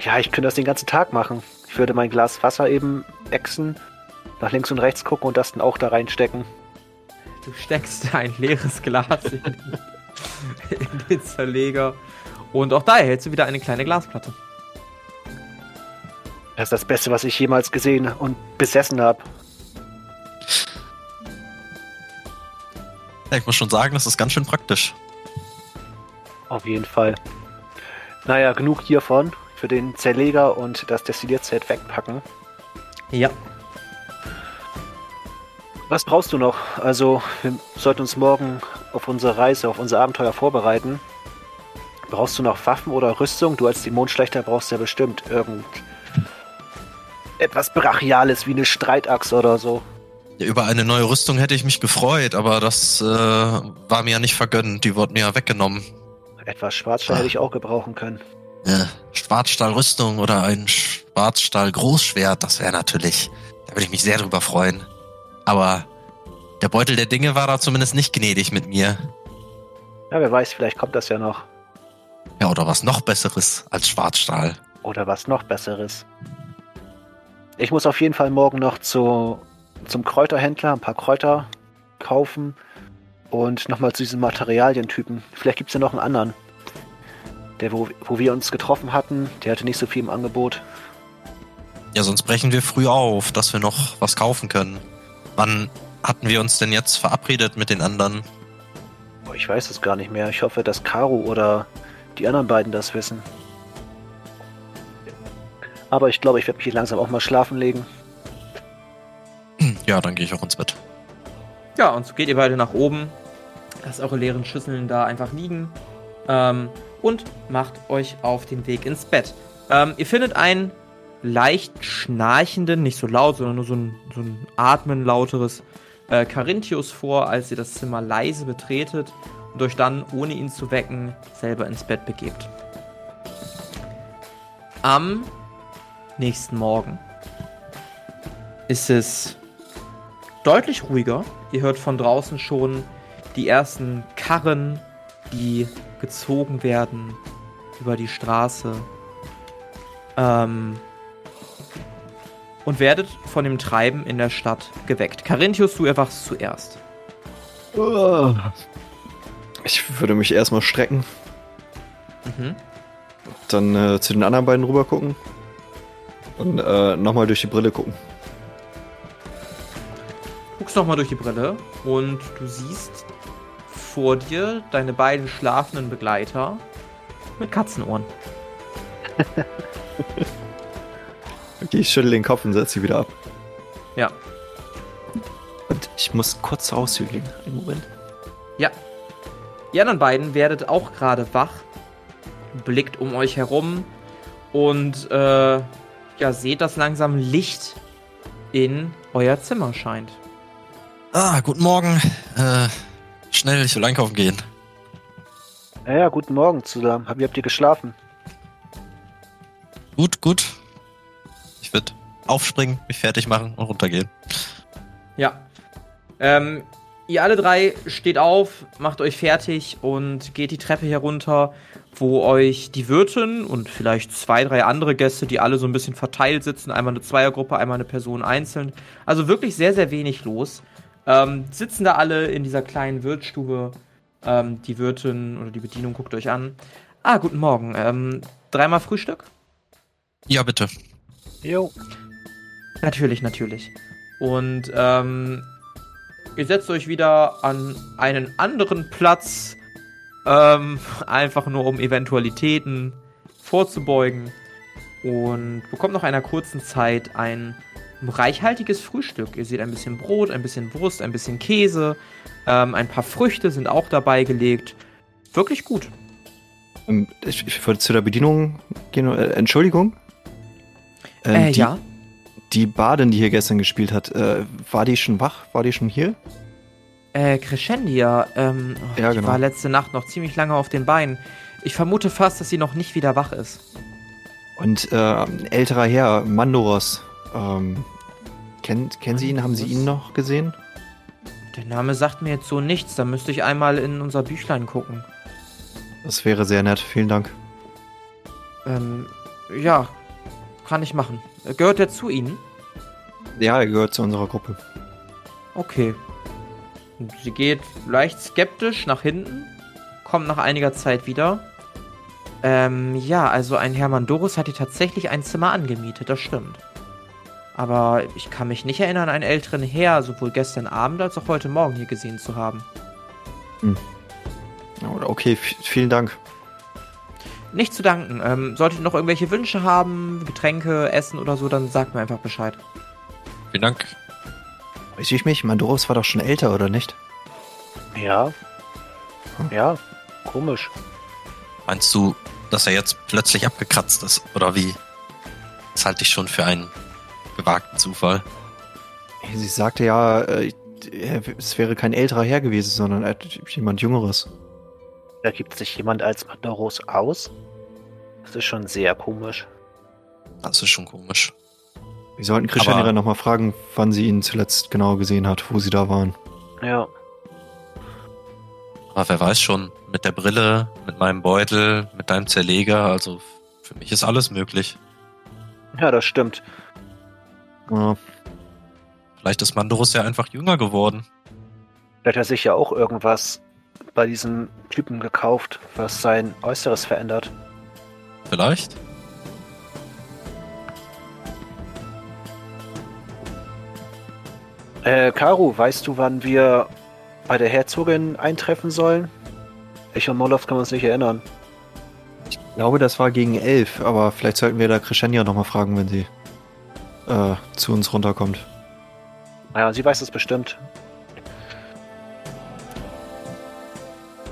Ja, ich könnte das den ganzen Tag machen. Ich würde mein Glas Wasser eben exen, nach links und rechts gucken und das dann auch da reinstecken. Du steckst ein leeres Glas in, in den Zerleger. Und auch da erhältst du wieder eine kleine Glasplatte. Das ist das Beste, was ich jemals gesehen und besessen habe. Ja, ich muss schon sagen, das ist ganz schön praktisch. Auf jeden Fall. Naja, genug hiervon. Für den Zerleger und das Destilliertzelt wegpacken. Ja. Was brauchst du noch? Also, wir sollten uns morgen auf unsere Reise, auf unser Abenteuer vorbereiten. Brauchst du noch Waffen oder Rüstung? Du als Dämonenschlechter brauchst ja bestimmt irgend etwas Brachiales wie eine Streitachse oder so. Ja, über eine neue Rüstung hätte ich mich gefreut, aber das äh, war mir ja nicht vergönnt. Die wurden mir ja weggenommen. Etwas Schwarzstahl ah. hätte ich auch gebrauchen können. Ja, Schwarzstahlrüstung oder ein Schwarzstahl-Großschwert, das wäre natürlich, da würde ich mich sehr drüber freuen. Aber der Beutel der Dinge war da zumindest nicht gnädig mit mir. Ja, wer weiß, vielleicht kommt das ja noch. Ja, oder was noch Besseres als Schwarzstahl. Oder was noch Besseres. Ich muss auf jeden Fall morgen noch zu, zum Kräuterhändler ein paar Kräuter kaufen und nochmal zu diesen Materialientypen. Vielleicht gibt es ja noch einen anderen. Der, wo, wo wir uns getroffen hatten, der hatte nicht so viel im Angebot. Ja, sonst brechen wir früh auf, dass wir noch was kaufen können. Wann hatten wir uns denn jetzt verabredet mit den anderen? Ich weiß es gar nicht mehr. Ich hoffe, dass Caro oder die anderen beiden das wissen. Aber ich glaube, ich werde mich hier langsam auch mal schlafen legen. Ja, dann gehe ich auch ins Bett. Ja, und so geht ihr beide nach oben. Lasst eure leeren Schüsseln da einfach liegen. Ähm, und macht euch auf den Weg ins Bett. Ähm, ihr findet einen leicht schnarchenden, nicht so laut, sondern nur so ein, so ein Atmen lauteres äh, Carinthius vor, als ihr das Zimmer leise betretet und euch dann, ohne ihn zu wecken, selber ins Bett begebt. Am nächsten Morgen ist es deutlich ruhiger. Ihr hört von draußen schon die ersten Karren, die gezogen werden über die Straße. Ähm, und werdet von dem Treiben in der Stadt geweckt. Carinthius, du erwachst zuerst. Ich würde mich erstmal strecken. Mhm. Dann äh, zu den anderen beiden rüber gucken. Und äh, nochmal durch die Brille gucken. Guckst nochmal durch die Brille und du siehst vor dir deine beiden schlafenden Begleiter mit Katzenohren. Okay, ich schüttel den Kopf und setze sie wieder ab. Ja. Und ich muss kurz auszügeln. Einen Moment. Ja. Die anderen beiden werdet auch gerade wach, blickt um euch herum und äh, ja, seht, dass langsam Licht in euer Zimmer scheint. Ah, guten Morgen. Äh, schnell, ich will einkaufen gehen. Ja, ja, guten Morgen zusammen. Wie habt ihr geschlafen? Gut, gut. Würde aufspringen, mich fertig machen und runtergehen. Ja. Ähm, ihr alle drei steht auf, macht euch fertig und geht die Treppe herunter, wo euch die Wirtin und vielleicht zwei, drei andere Gäste, die alle so ein bisschen verteilt sitzen, einmal eine Zweiergruppe, einmal eine Person einzeln. Also wirklich sehr, sehr wenig los. Ähm, sitzen da alle in dieser kleinen Wirtsstube. Ähm, die Wirtin oder die Bedienung guckt euch an. Ah, guten Morgen. Ähm, dreimal Frühstück? Ja, bitte. Jo. Natürlich, natürlich. Und ähm, ihr setzt euch wieder an einen anderen Platz, ähm, einfach nur um Eventualitäten vorzubeugen. Und bekommt nach einer kurzen Zeit ein reichhaltiges Frühstück. Ihr seht ein bisschen Brot, ein bisschen Wurst, ein bisschen Käse, ähm, ein paar Früchte sind auch dabei gelegt. Wirklich gut. Ähm, ich, ich würde zu der Bedienung gehen. Äh, Entschuldigung. Ähm, äh, die, ja. Die Badin, die hier gestern gespielt hat, äh, war die schon wach? War die schon hier? Äh, Crescendia, ähm, oh, Ja, genau. war letzte Nacht noch ziemlich lange auf den Beinen. Ich vermute fast, dass sie noch nicht wieder wach ist. Und äh, älterer Herr, Mandoros. Ähm, kennt, kennen Sie ihn? Haben Sie ihn noch gesehen? Der Name sagt mir jetzt so nichts, da müsste ich einmal in unser Büchlein gucken. Das wäre sehr nett. Vielen Dank. Ähm, ja, kann ich machen. Gehört er zu Ihnen? Ja, er gehört zu unserer Gruppe. Okay. Sie geht leicht skeptisch nach hinten, kommt nach einiger Zeit wieder. Ähm, ja, also ein Hermann Dorus hat hier tatsächlich ein Zimmer angemietet, das stimmt. Aber ich kann mich nicht erinnern, einen älteren Herr sowohl gestern Abend als auch heute Morgen hier gesehen zu haben. Okay, v- vielen Dank. Nicht zu danken. Ähm, solltet ihr noch irgendwelche Wünsche haben, Getränke, Essen oder so, dann sagt mir einfach Bescheid. Vielen Dank. Weiß ich mich? Mandoros war doch schon älter, oder nicht? Ja. Ja, komisch. Meinst du, dass er jetzt plötzlich abgekratzt ist? Oder wie? Das halte ich schon für einen gewagten Zufall. Sie sagte ja, äh, es wäre kein älterer Herr gewesen, sondern jemand Jüngeres. Da gibt sich jemand als Mandoros aus? Das ist schon sehr komisch. Das ist schon komisch. Wir sollten Christianira Aber- nochmal fragen, wann sie ihn zuletzt genau gesehen hat, wo sie da waren. Ja. Aber wer weiß schon, mit der Brille, mit meinem Beutel, mit deinem Zerleger, also für mich ist alles möglich. Ja, das stimmt. Ja, Vielleicht ist Mandorus ja einfach jünger geworden. Vielleicht hat er sich ja auch irgendwas bei diesem Typen gekauft, was sein Äußeres verändert. Vielleicht? Äh, Karu, weißt du, wann wir bei der Herzogin eintreffen sollen? Ich und Moloff können uns nicht erinnern. ich glaube, das war gegen elf, aber vielleicht sollten wir da Crescendia nochmal fragen, wenn sie äh, zu uns runterkommt. Naja, sie weiß es bestimmt.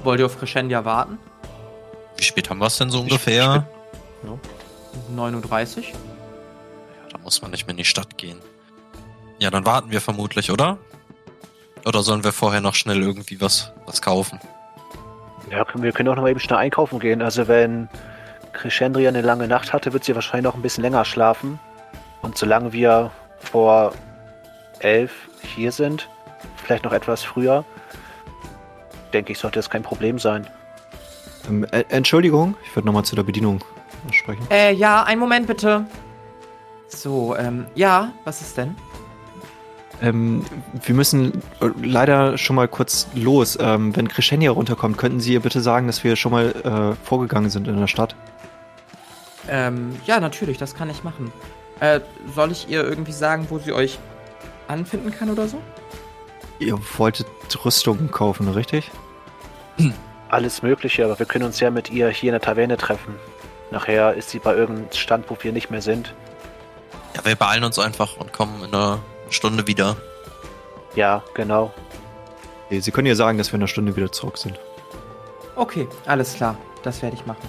Wollt ihr auf Crescendia warten? Wie spät haben wir es denn so ungefähr? 9.30 Uhr. Ja, da muss man nicht mehr in die Stadt gehen. Ja, dann warten wir vermutlich, oder? Oder sollen wir vorher noch schnell irgendwie was, was kaufen? Ja, wir können auch noch mal eben schnell einkaufen gehen. Also wenn Crescendria eine lange Nacht hatte, wird sie wahrscheinlich noch ein bisschen länger schlafen. Und solange wir vor elf hier sind, vielleicht noch etwas früher, denke ich, sollte das kein Problem sein. Ähm, äh, Entschuldigung, ich würde nochmal zu der Bedienung sprechen. Äh, ja, einen Moment bitte. So, ähm, ja, was ist denn? Ähm, wir müssen äh, leider schon mal kurz los. Ähm, wenn Crescendia runterkommt, könnten Sie ihr bitte sagen, dass wir schon mal äh, vorgegangen sind in der Stadt? Ähm, ja, natürlich, das kann ich machen. Äh, soll ich ihr irgendwie sagen, wo sie euch anfinden kann oder so? Ihr wolltet Rüstungen kaufen, richtig? Alles Mögliche, aber wir können uns ja mit ihr hier in der Taverne treffen. Nachher ist sie bei irgendeinem Stand, wo wir nicht mehr sind. Ja, wir beeilen uns einfach und kommen in einer Stunde wieder. Ja, genau. Sie können ihr sagen, dass wir in einer Stunde wieder zurück sind. Okay, alles klar. Das werde ich machen.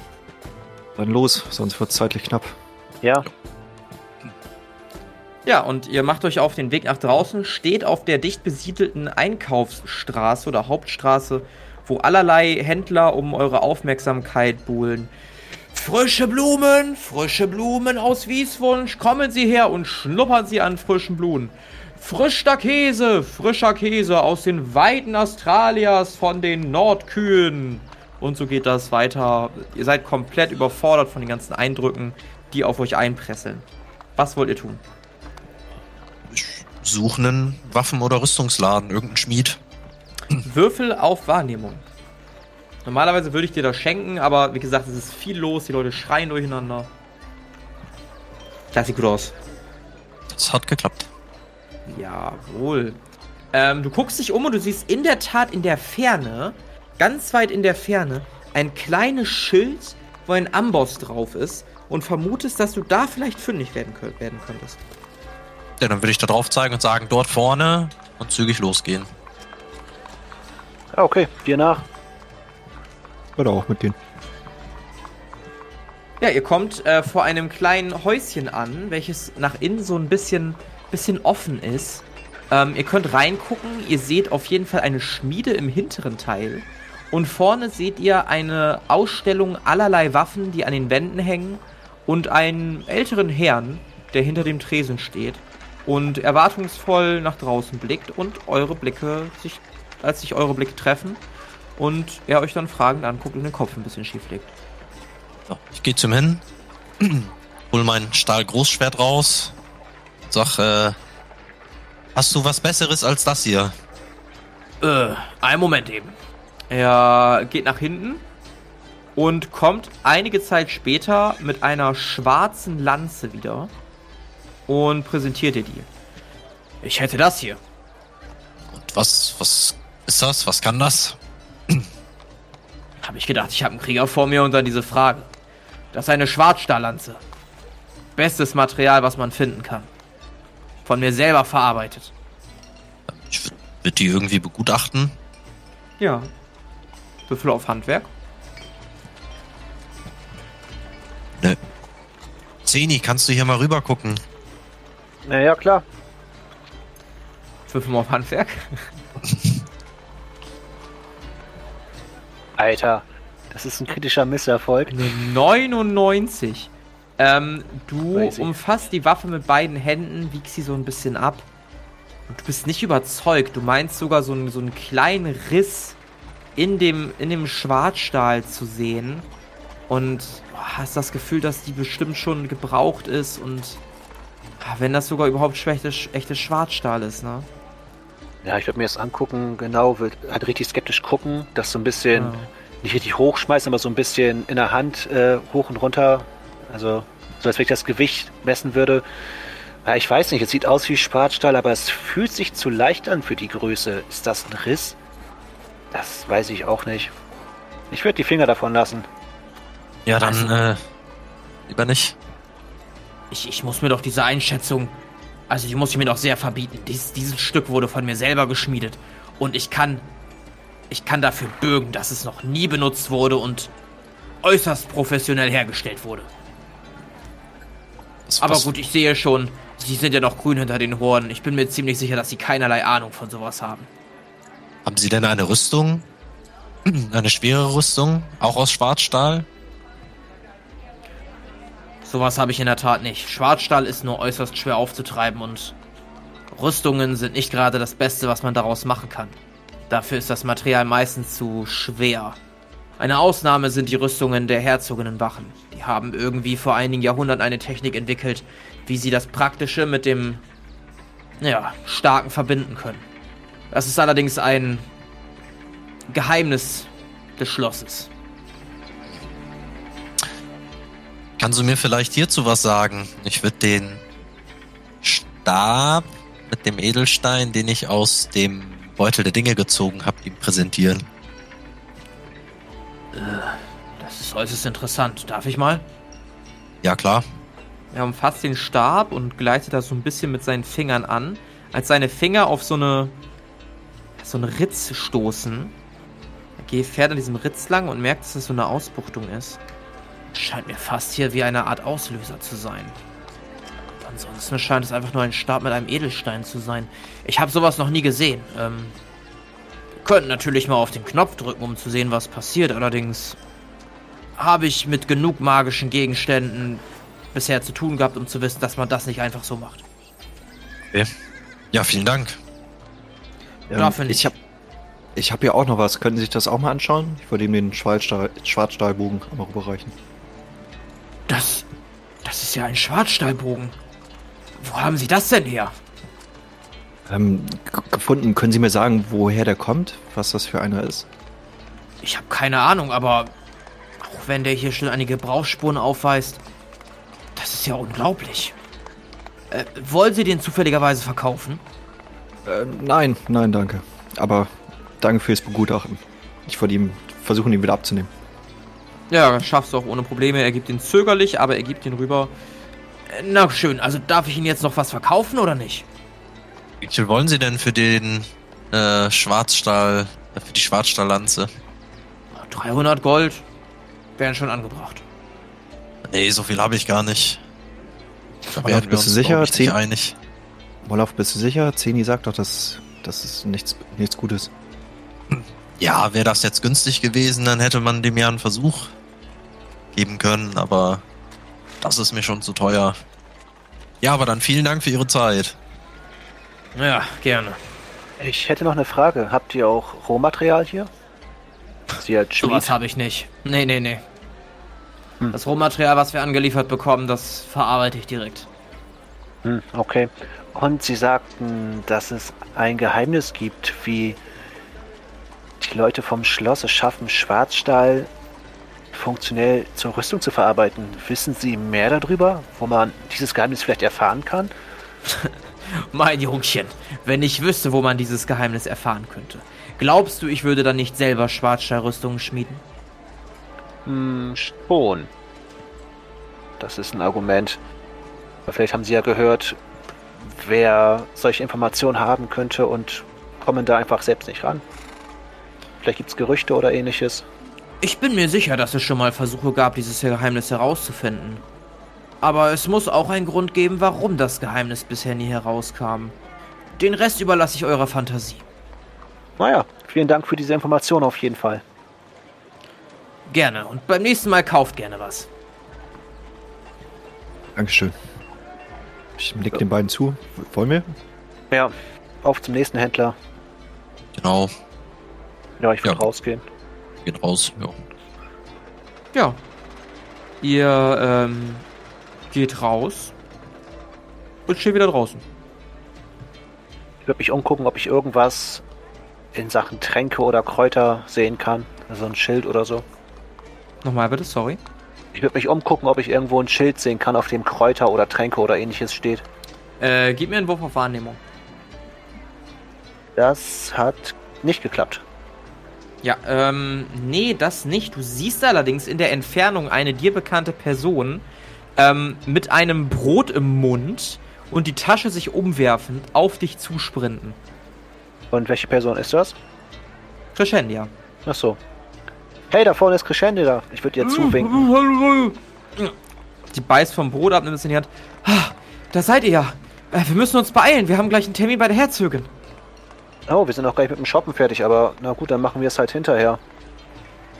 Dann los, sonst wird es zeitlich knapp. Ja, Ja, und ihr macht euch auf den Weg nach draußen, steht auf der dicht besiedelten Einkaufsstraße oder Hauptstraße, wo allerlei Händler um eure Aufmerksamkeit buhlen. Frische Blumen, frische Blumen aus Wieswunsch, kommen Sie her und schnuppern Sie an frischen Blumen. Frischer Käse, frischer Käse aus den Weiden Australias von den Nordkühen. Und so geht das weiter. Ihr seid komplett überfordert von den ganzen Eindrücken, die auf euch einpresseln. Was wollt ihr tun? Ich suche einen Waffen- oder Rüstungsladen, irgendeinen Schmied. Würfel auf Wahrnehmung. Normalerweise würde ich dir das schenken, aber wie gesagt, es ist viel los, die Leute schreien durcheinander. Das sieht gut aus. Das hat geklappt. Jawohl. Ähm, du guckst dich um und du siehst in der Tat in der Ferne, ganz weit in der Ferne, ein kleines Schild, wo ein Amboss drauf ist und vermutest, dass du da vielleicht fündig werden, werden könntest. Ja, dann würde ich da drauf zeigen und sagen, dort vorne und zügig losgehen. Ah, okay, dir nach. Würde auch mitgehen. Ja, ihr kommt äh, vor einem kleinen Häuschen an, welches nach innen so ein bisschen, bisschen offen ist. Ähm, ihr könnt reingucken, ihr seht auf jeden Fall eine Schmiede im hinteren Teil. Und vorne seht ihr eine Ausstellung allerlei Waffen, die an den Wänden hängen. Und einen älteren Herrn, der hinter dem Tresen steht. Und erwartungsvoll nach draußen blickt und eure Blicke sich, als sich eure Blicke treffen. Und er euch dann fragend anguckt und den Kopf ein bisschen schief legt. So, ich gehe zum hin, hol mein Stahlgroßschwert raus, sag, äh, hast du was Besseres als das hier? Äh, einen Moment eben. Er geht nach hinten und kommt einige Zeit später mit einer schwarzen Lanze wieder und präsentiert dir die. Ich hätte das hier. Und was, was ist das? Was kann das? Habe ich gedacht, ich habe einen Krieger vor mir und dann diese Frage. Das ist eine Schwarzstahllanze. Bestes Material, was man finden kann. Von mir selber verarbeitet. Ich würde die irgendwie begutachten. Ja. Würfel auf Handwerk. Ne. Zeni, kannst du hier mal rüber gucken? Naja, klar. Würfel mal auf Handwerk. Alter, das ist ein kritischer Misserfolg. Eine 99. Ähm, du umfasst die Waffe mit beiden Händen, wiegst sie so ein bisschen ab. Und du bist nicht überzeugt. Du meinst sogar so einen, so einen kleinen Riss in dem, in dem Schwarzstahl zu sehen. Und hast das Gefühl, dass die bestimmt schon gebraucht ist. Und ah, wenn das sogar überhaupt echtes, echtes Schwarzstahl ist, ne? Ja, ich würde mir das angucken, genau, will halt richtig skeptisch gucken, das so ein bisschen Ja. nicht richtig hochschmeißen, aber so ein bisschen in der Hand äh, hoch und runter. Also, so als wenn ich das Gewicht messen würde. Ja, ich weiß nicht, es sieht aus wie Schwarzstahl, aber es fühlt sich zu leicht an für die Größe. Ist das ein Riss? Das weiß ich auch nicht. Ich würde die Finger davon lassen. Ja, dann, äh, lieber nicht. Ich, ich muss mir doch diese Einschätzung. Also, die muss ich mir doch sehr verbieten. Dies, dieses Stück wurde von mir selber geschmiedet. Und ich kann ich kann dafür bürgen, dass es noch nie benutzt wurde und äußerst professionell hergestellt wurde. Was, Aber gut, ich sehe schon, Sie sind ja noch grün hinter den Hornen. Ich bin mir ziemlich sicher, dass Sie keinerlei Ahnung von sowas haben. Haben Sie denn eine Rüstung? Eine schwere Rüstung? Auch aus Schwarzstahl? Sowas habe ich in der Tat nicht. Schwarzstahl ist nur äußerst schwer aufzutreiben und Rüstungen sind nicht gerade das Beste, was man daraus machen kann. Dafür ist das Material meistens zu schwer. Eine Ausnahme sind die Rüstungen der Herzoginnenwachen. Die haben irgendwie vor einigen Jahrhunderten eine Technik entwickelt, wie sie das Praktische mit dem, ja, Starken verbinden können. Das ist allerdings ein Geheimnis des Schlosses. Kannst du mir vielleicht hierzu was sagen? Ich würde den Stab mit dem Edelstein, den ich aus dem Beutel der Dinge gezogen habe, ihm präsentieren. Äh, das ist äußerst interessant. Darf ich mal? Ja, klar. Er umfasst den Stab und gleitet das so ein bisschen mit seinen Fingern an. Als seine Finger auf so eine so einen Ritz stoßen, er fährt an diesem Ritz lang und merkt, dass das so eine Ausbuchtung ist. Scheint mir fast hier wie eine Art Auslöser zu sein. Ansonsten scheint es einfach nur ein Stab mit einem Edelstein zu sein. Ich habe sowas noch nie gesehen. Ähm, könnten natürlich mal auf den Knopf drücken, um zu sehen, was passiert. Allerdings habe ich mit genug magischen Gegenständen bisher zu tun gehabt, um zu wissen, dass man das nicht einfach so macht. Okay. Ja, vielen Dank. Ähm, ich habe ich hab ja auch noch was. Können Sie sich das auch mal anschauen? Ich würde ihm den Schwarzstahl, Schwarzstahlbogen einmal rüberreichen. Das. Das ist ja ein Schwarzstahlbogen. Wo haben Sie das denn her? Ähm, gefunden. Können Sie mir sagen, woher der kommt? Was das für einer ist? Ich habe keine Ahnung, aber auch wenn der hier schon einige Gebrauchsspuren aufweist, das ist ja unglaublich. Äh, wollen Sie den zufälligerweise verkaufen? Äh, nein, nein, danke. Aber danke fürs Begutachten. Ich wollte ihm versuchen, ihn wieder abzunehmen. Ja, schaffst du auch ohne Probleme. Er gibt ihn zögerlich, aber er gibt ihn rüber. Äh, na schön, also darf ich ihn jetzt noch was verkaufen oder nicht? Wie viel wollen Sie denn für den äh, Schwarzstahl, äh, für die Schwarzstahllanze? 300 Gold wären schon angebracht. Nee, so viel habe ich gar nicht. Da Olaf, werden wir bist uns, du sicher? Zehn... einig. Olaf, bist du sicher? Zeni sagt doch, dass das ist nichts, nichts Gutes. Ja, wäre das jetzt günstig gewesen, dann hätte man dem ja einen Versuch geben können, aber das ist mir schon zu teuer. Ja, aber dann vielen Dank für Ihre Zeit. Ja, gerne. Ich hätte noch eine Frage. Habt ihr auch Rohmaterial hier? Sie als Schmied? Sowas habe ich nicht. Nee, nee, nee. Hm. Das Rohmaterial, was wir angeliefert bekommen, das verarbeite ich direkt. Hm, okay. Und Sie sagten, dass es ein Geheimnis gibt, wie die Leute vom Schloss es schaffen, Schwarzstahl funktionell zur Rüstung zu verarbeiten. Wissen Sie mehr darüber, wo man dieses Geheimnis vielleicht erfahren kann? mein Jungchen, wenn ich wüsste, wo man dieses Geheimnis erfahren könnte. Glaubst du, ich würde dann nicht selber Schwarzstahlrüstungen schmieden? Hm, schon. Das ist ein Argument. Aber vielleicht haben Sie ja gehört, wer solche Informationen haben könnte und kommen da einfach selbst nicht ran. Vielleicht gibt es Gerüchte oder ähnliches. Ich bin mir sicher, dass es schon mal Versuche gab, dieses Geheimnis herauszufinden. Aber es muss auch einen Grund geben, warum das Geheimnis bisher nie herauskam. Den Rest überlasse ich eurer Fantasie. Naja, vielen Dank für diese Information auf jeden Fall. Gerne. Und beim nächsten Mal kauft gerne was. Dankeschön. Ich nick den beiden zu. Wollen wir? Ja, auf zum nächsten Händler. Genau. Ja, ich will ja. rausgehen. Geht raus, ja. Ja. Ihr ähm, geht raus und steht wieder draußen. Ich würde mich umgucken, ob ich irgendwas in Sachen Tränke oder Kräuter sehen kann. Also ein Schild oder so. Nochmal bitte, sorry. Ich würde mich umgucken, ob ich irgendwo ein Schild sehen kann, auf dem Kräuter oder Tränke oder ähnliches steht. Äh, gib mir einen Wurf auf Wahrnehmung. Das hat nicht geklappt. Ja, ähm, nee, das nicht. Du siehst allerdings in der Entfernung eine dir bekannte Person ähm, mit einem Brot im Mund und die Tasche sich umwerfend auf dich zusprinten. Und welche Person ist das? Crescendia. Ach so. Hey, da vorne ist Crescendia. Ich würde ihr zuwinken. Die beißt vom Brot ab, nimmt es in die Hand. Ah, da seid ihr ja. Äh, wir müssen uns beeilen. Wir haben gleich einen Termin bei der Herzögin. Oh, wir sind noch gar nicht mit dem Shoppen fertig, aber na gut, dann machen wir es halt hinterher.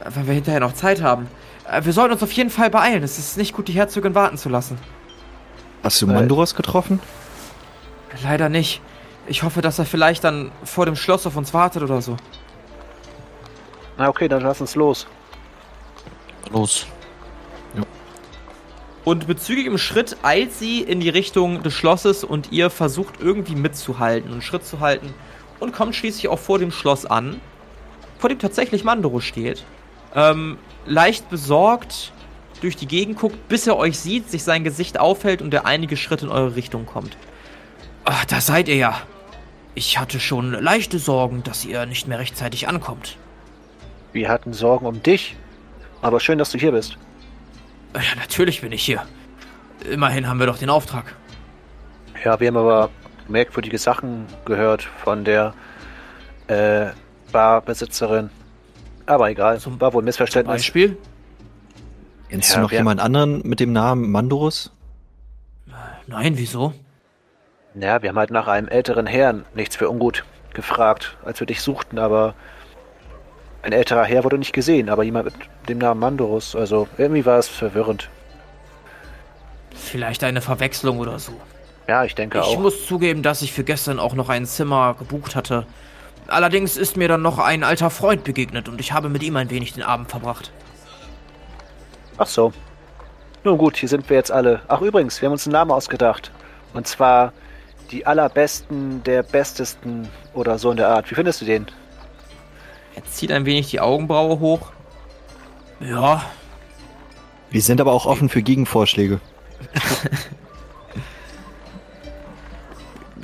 Wenn wir hinterher noch Zeit haben. Äh, Wir sollten uns auf jeden Fall beeilen. Es ist nicht gut, die Herzögin warten zu lassen. Hast du Mandoros getroffen? Leider nicht. Ich hoffe, dass er vielleicht dann vor dem Schloss auf uns wartet oder so. Na okay, dann lass uns los. Los. Und mit zügigem Schritt eilt sie in die Richtung des Schlosses und ihr versucht irgendwie mitzuhalten und Schritt zu halten und kommt schließlich auch vor dem Schloss an, vor dem tatsächlich Mandoro steht. Ähm, leicht besorgt durch die Gegend guckt, bis er euch sieht, sich sein Gesicht aufhält und er einige Schritte in eure Richtung kommt. Ach, da seid ihr ja. Ich hatte schon leichte Sorgen, dass ihr nicht mehr rechtzeitig ankommt. Wir hatten Sorgen um dich. Aber schön, dass du hier bist. Ja, natürlich bin ich hier. Immerhin haben wir doch den Auftrag. Ja, wir haben aber merkwürdige Sachen gehört von der äh, Barbesitzerin. Aber egal, Zum war wohl ein Missverständnis. Beispiel? Kennst Ja, du noch wir- jemand anderen mit dem Namen Mandorus? Nein, wieso? Ja, wir haben halt nach einem älteren Herrn nichts für ungut gefragt, als wir dich suchten, aber ein älterer Herr wurde nicht gesehen, aber jemand mit dem Namen Mandorus, also irgendwie war es verwirrend. Vielleicht eine Verwechslung oder so. Ja, ich denke Ich auch. muss zugeben, dass ich für gestern auch noch ein Zimmer gebucht hatte. Allerdings ist mir dann noch ein alter Freund begegnet und ich habe mit ihm ein wenig den Abend verbracht. Ach so. Nun gut, hier sind wir jetzt alle. Ach übrigens, wir haben uns einen Namen ausgedacht. Und zwar die allerbesten der bestesten oder so in der Art. Wie findest du den? Er zieht ein wenig die Augenbraue hoch. Ja, Wir sind aber auch offen für Gegenvorschläge.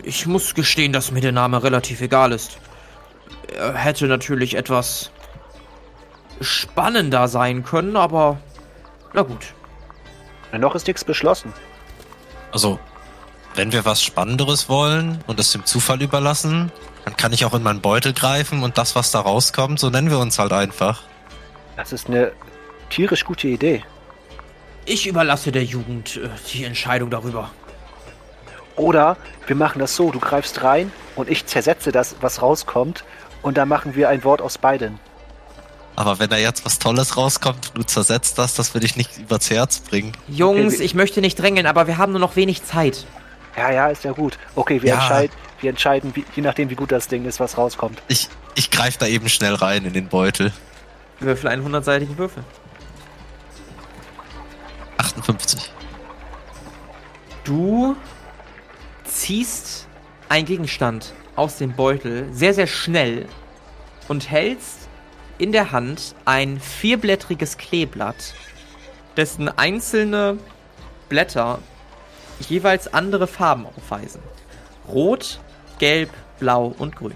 ich muss gestehen, dass mir der Name relativ egal ist. Er hätte natürlich etwas spannender sein können, aber na gut. Noch ist nichts beschlossen. Also, wenn wir was Spannenderes wollen und es dem Zufall überlassen, dann kann ich auch in meinen Beutel greifen und das, was da rauskommt, so nennen wir uns halt einfach. Das ist eine tierisch gute Idee. Ich überlasse der Jugend äh, die Entscheidung darüber. Oder wir machen das so, du greifst rein und ich zersetze das, was rauskommt. Und dann machen wir ein Wort aus beiden. Aber wenn da jetzt was Tolles rauskommt du zersetzt das, das will ich nicht übers Herz bringen. Jungs, Okay, ich möchte nicht drängeln, aber wir haben nur noch wenig Zeit. Ja, ja, ist ja gut. Okay, wir, Ja. entscheid, wir entscheiden, wie, je nachdem, wie gut das Ding ist, was rauskommt. Ich, ich greife da eben schnell rein in den Beutel. Würfel einen hundertseitigen Würfel. 58. Du ziehst einen Gegenstand aus dem Beutel sehr, sehr schnell und hältst in der Hand ein vierblättriges Kleeblatt, dessen einzelne Blätter jeweils andere Farben aufweisen. Rot, Gelb, Blau und Grün.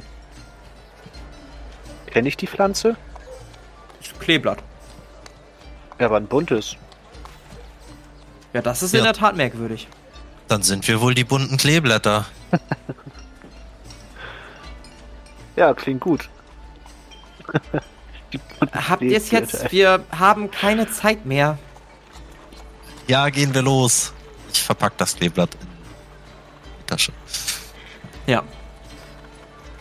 Kenne ich die Pflanze? Kleeblatt. Ja, aber ein buntes. Ja, das ist Ja. in der Tat merkwürdig. Dann sind wir wohl die bunten Kleeblätter. Ja, klingt gut. Habt ihr es jetzt? Wir haben keine Zeit mehr. Ja, gehen wir los. Ich verpack das Kleeblatt in die Tasche. Ja.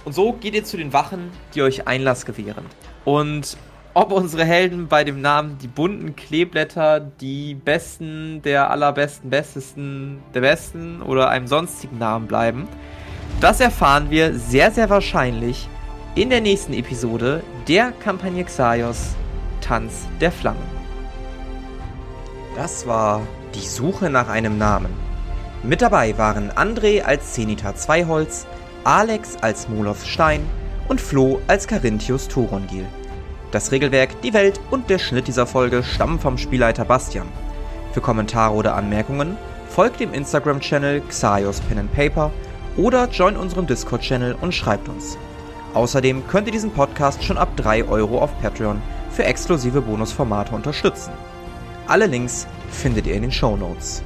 Und so geht ihr zu den Wachen, die euch Einlass gewähren. Und ob unsere Helden bei dem Namen die bunten Kleeblätter, die besten der allerbesten, bestesten der besten oder einem sonstigen Namen bleiben, das erfahren wir sehr, sehr wahrscheinlich in der nächsten Episode der Kampagne Xaios Tanz der Flammen. Das war die Suche nach einem Namen. Mit dabei waren André als Zenita Zweiholz, Alex als Molos Stein und Flo als Carinthius Thorongil. Das Regelwerk, die Welt und der Schnitt dieser Folge stammen vom Spielleiter Bastian. Für Kommentare oder Anmerkungen folgt dem Instagram-Channel Xaios Pen and Paper oder join unserem Discord-Channel und schreibt uns. Außerdem könnt ihr diesen Podcast schon ab 3 Euro auf Patreon für exklusive Bonusformate unterstützen. Alle Links findet ihr in den Show Notes.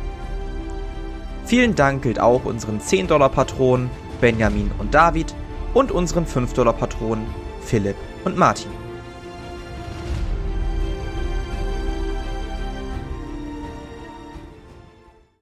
Vielen Dank gilt auch unseren 10-Dollar-Patronen Benjamin und David und unseren 5-Dollar-Patronen Philipp und Martin.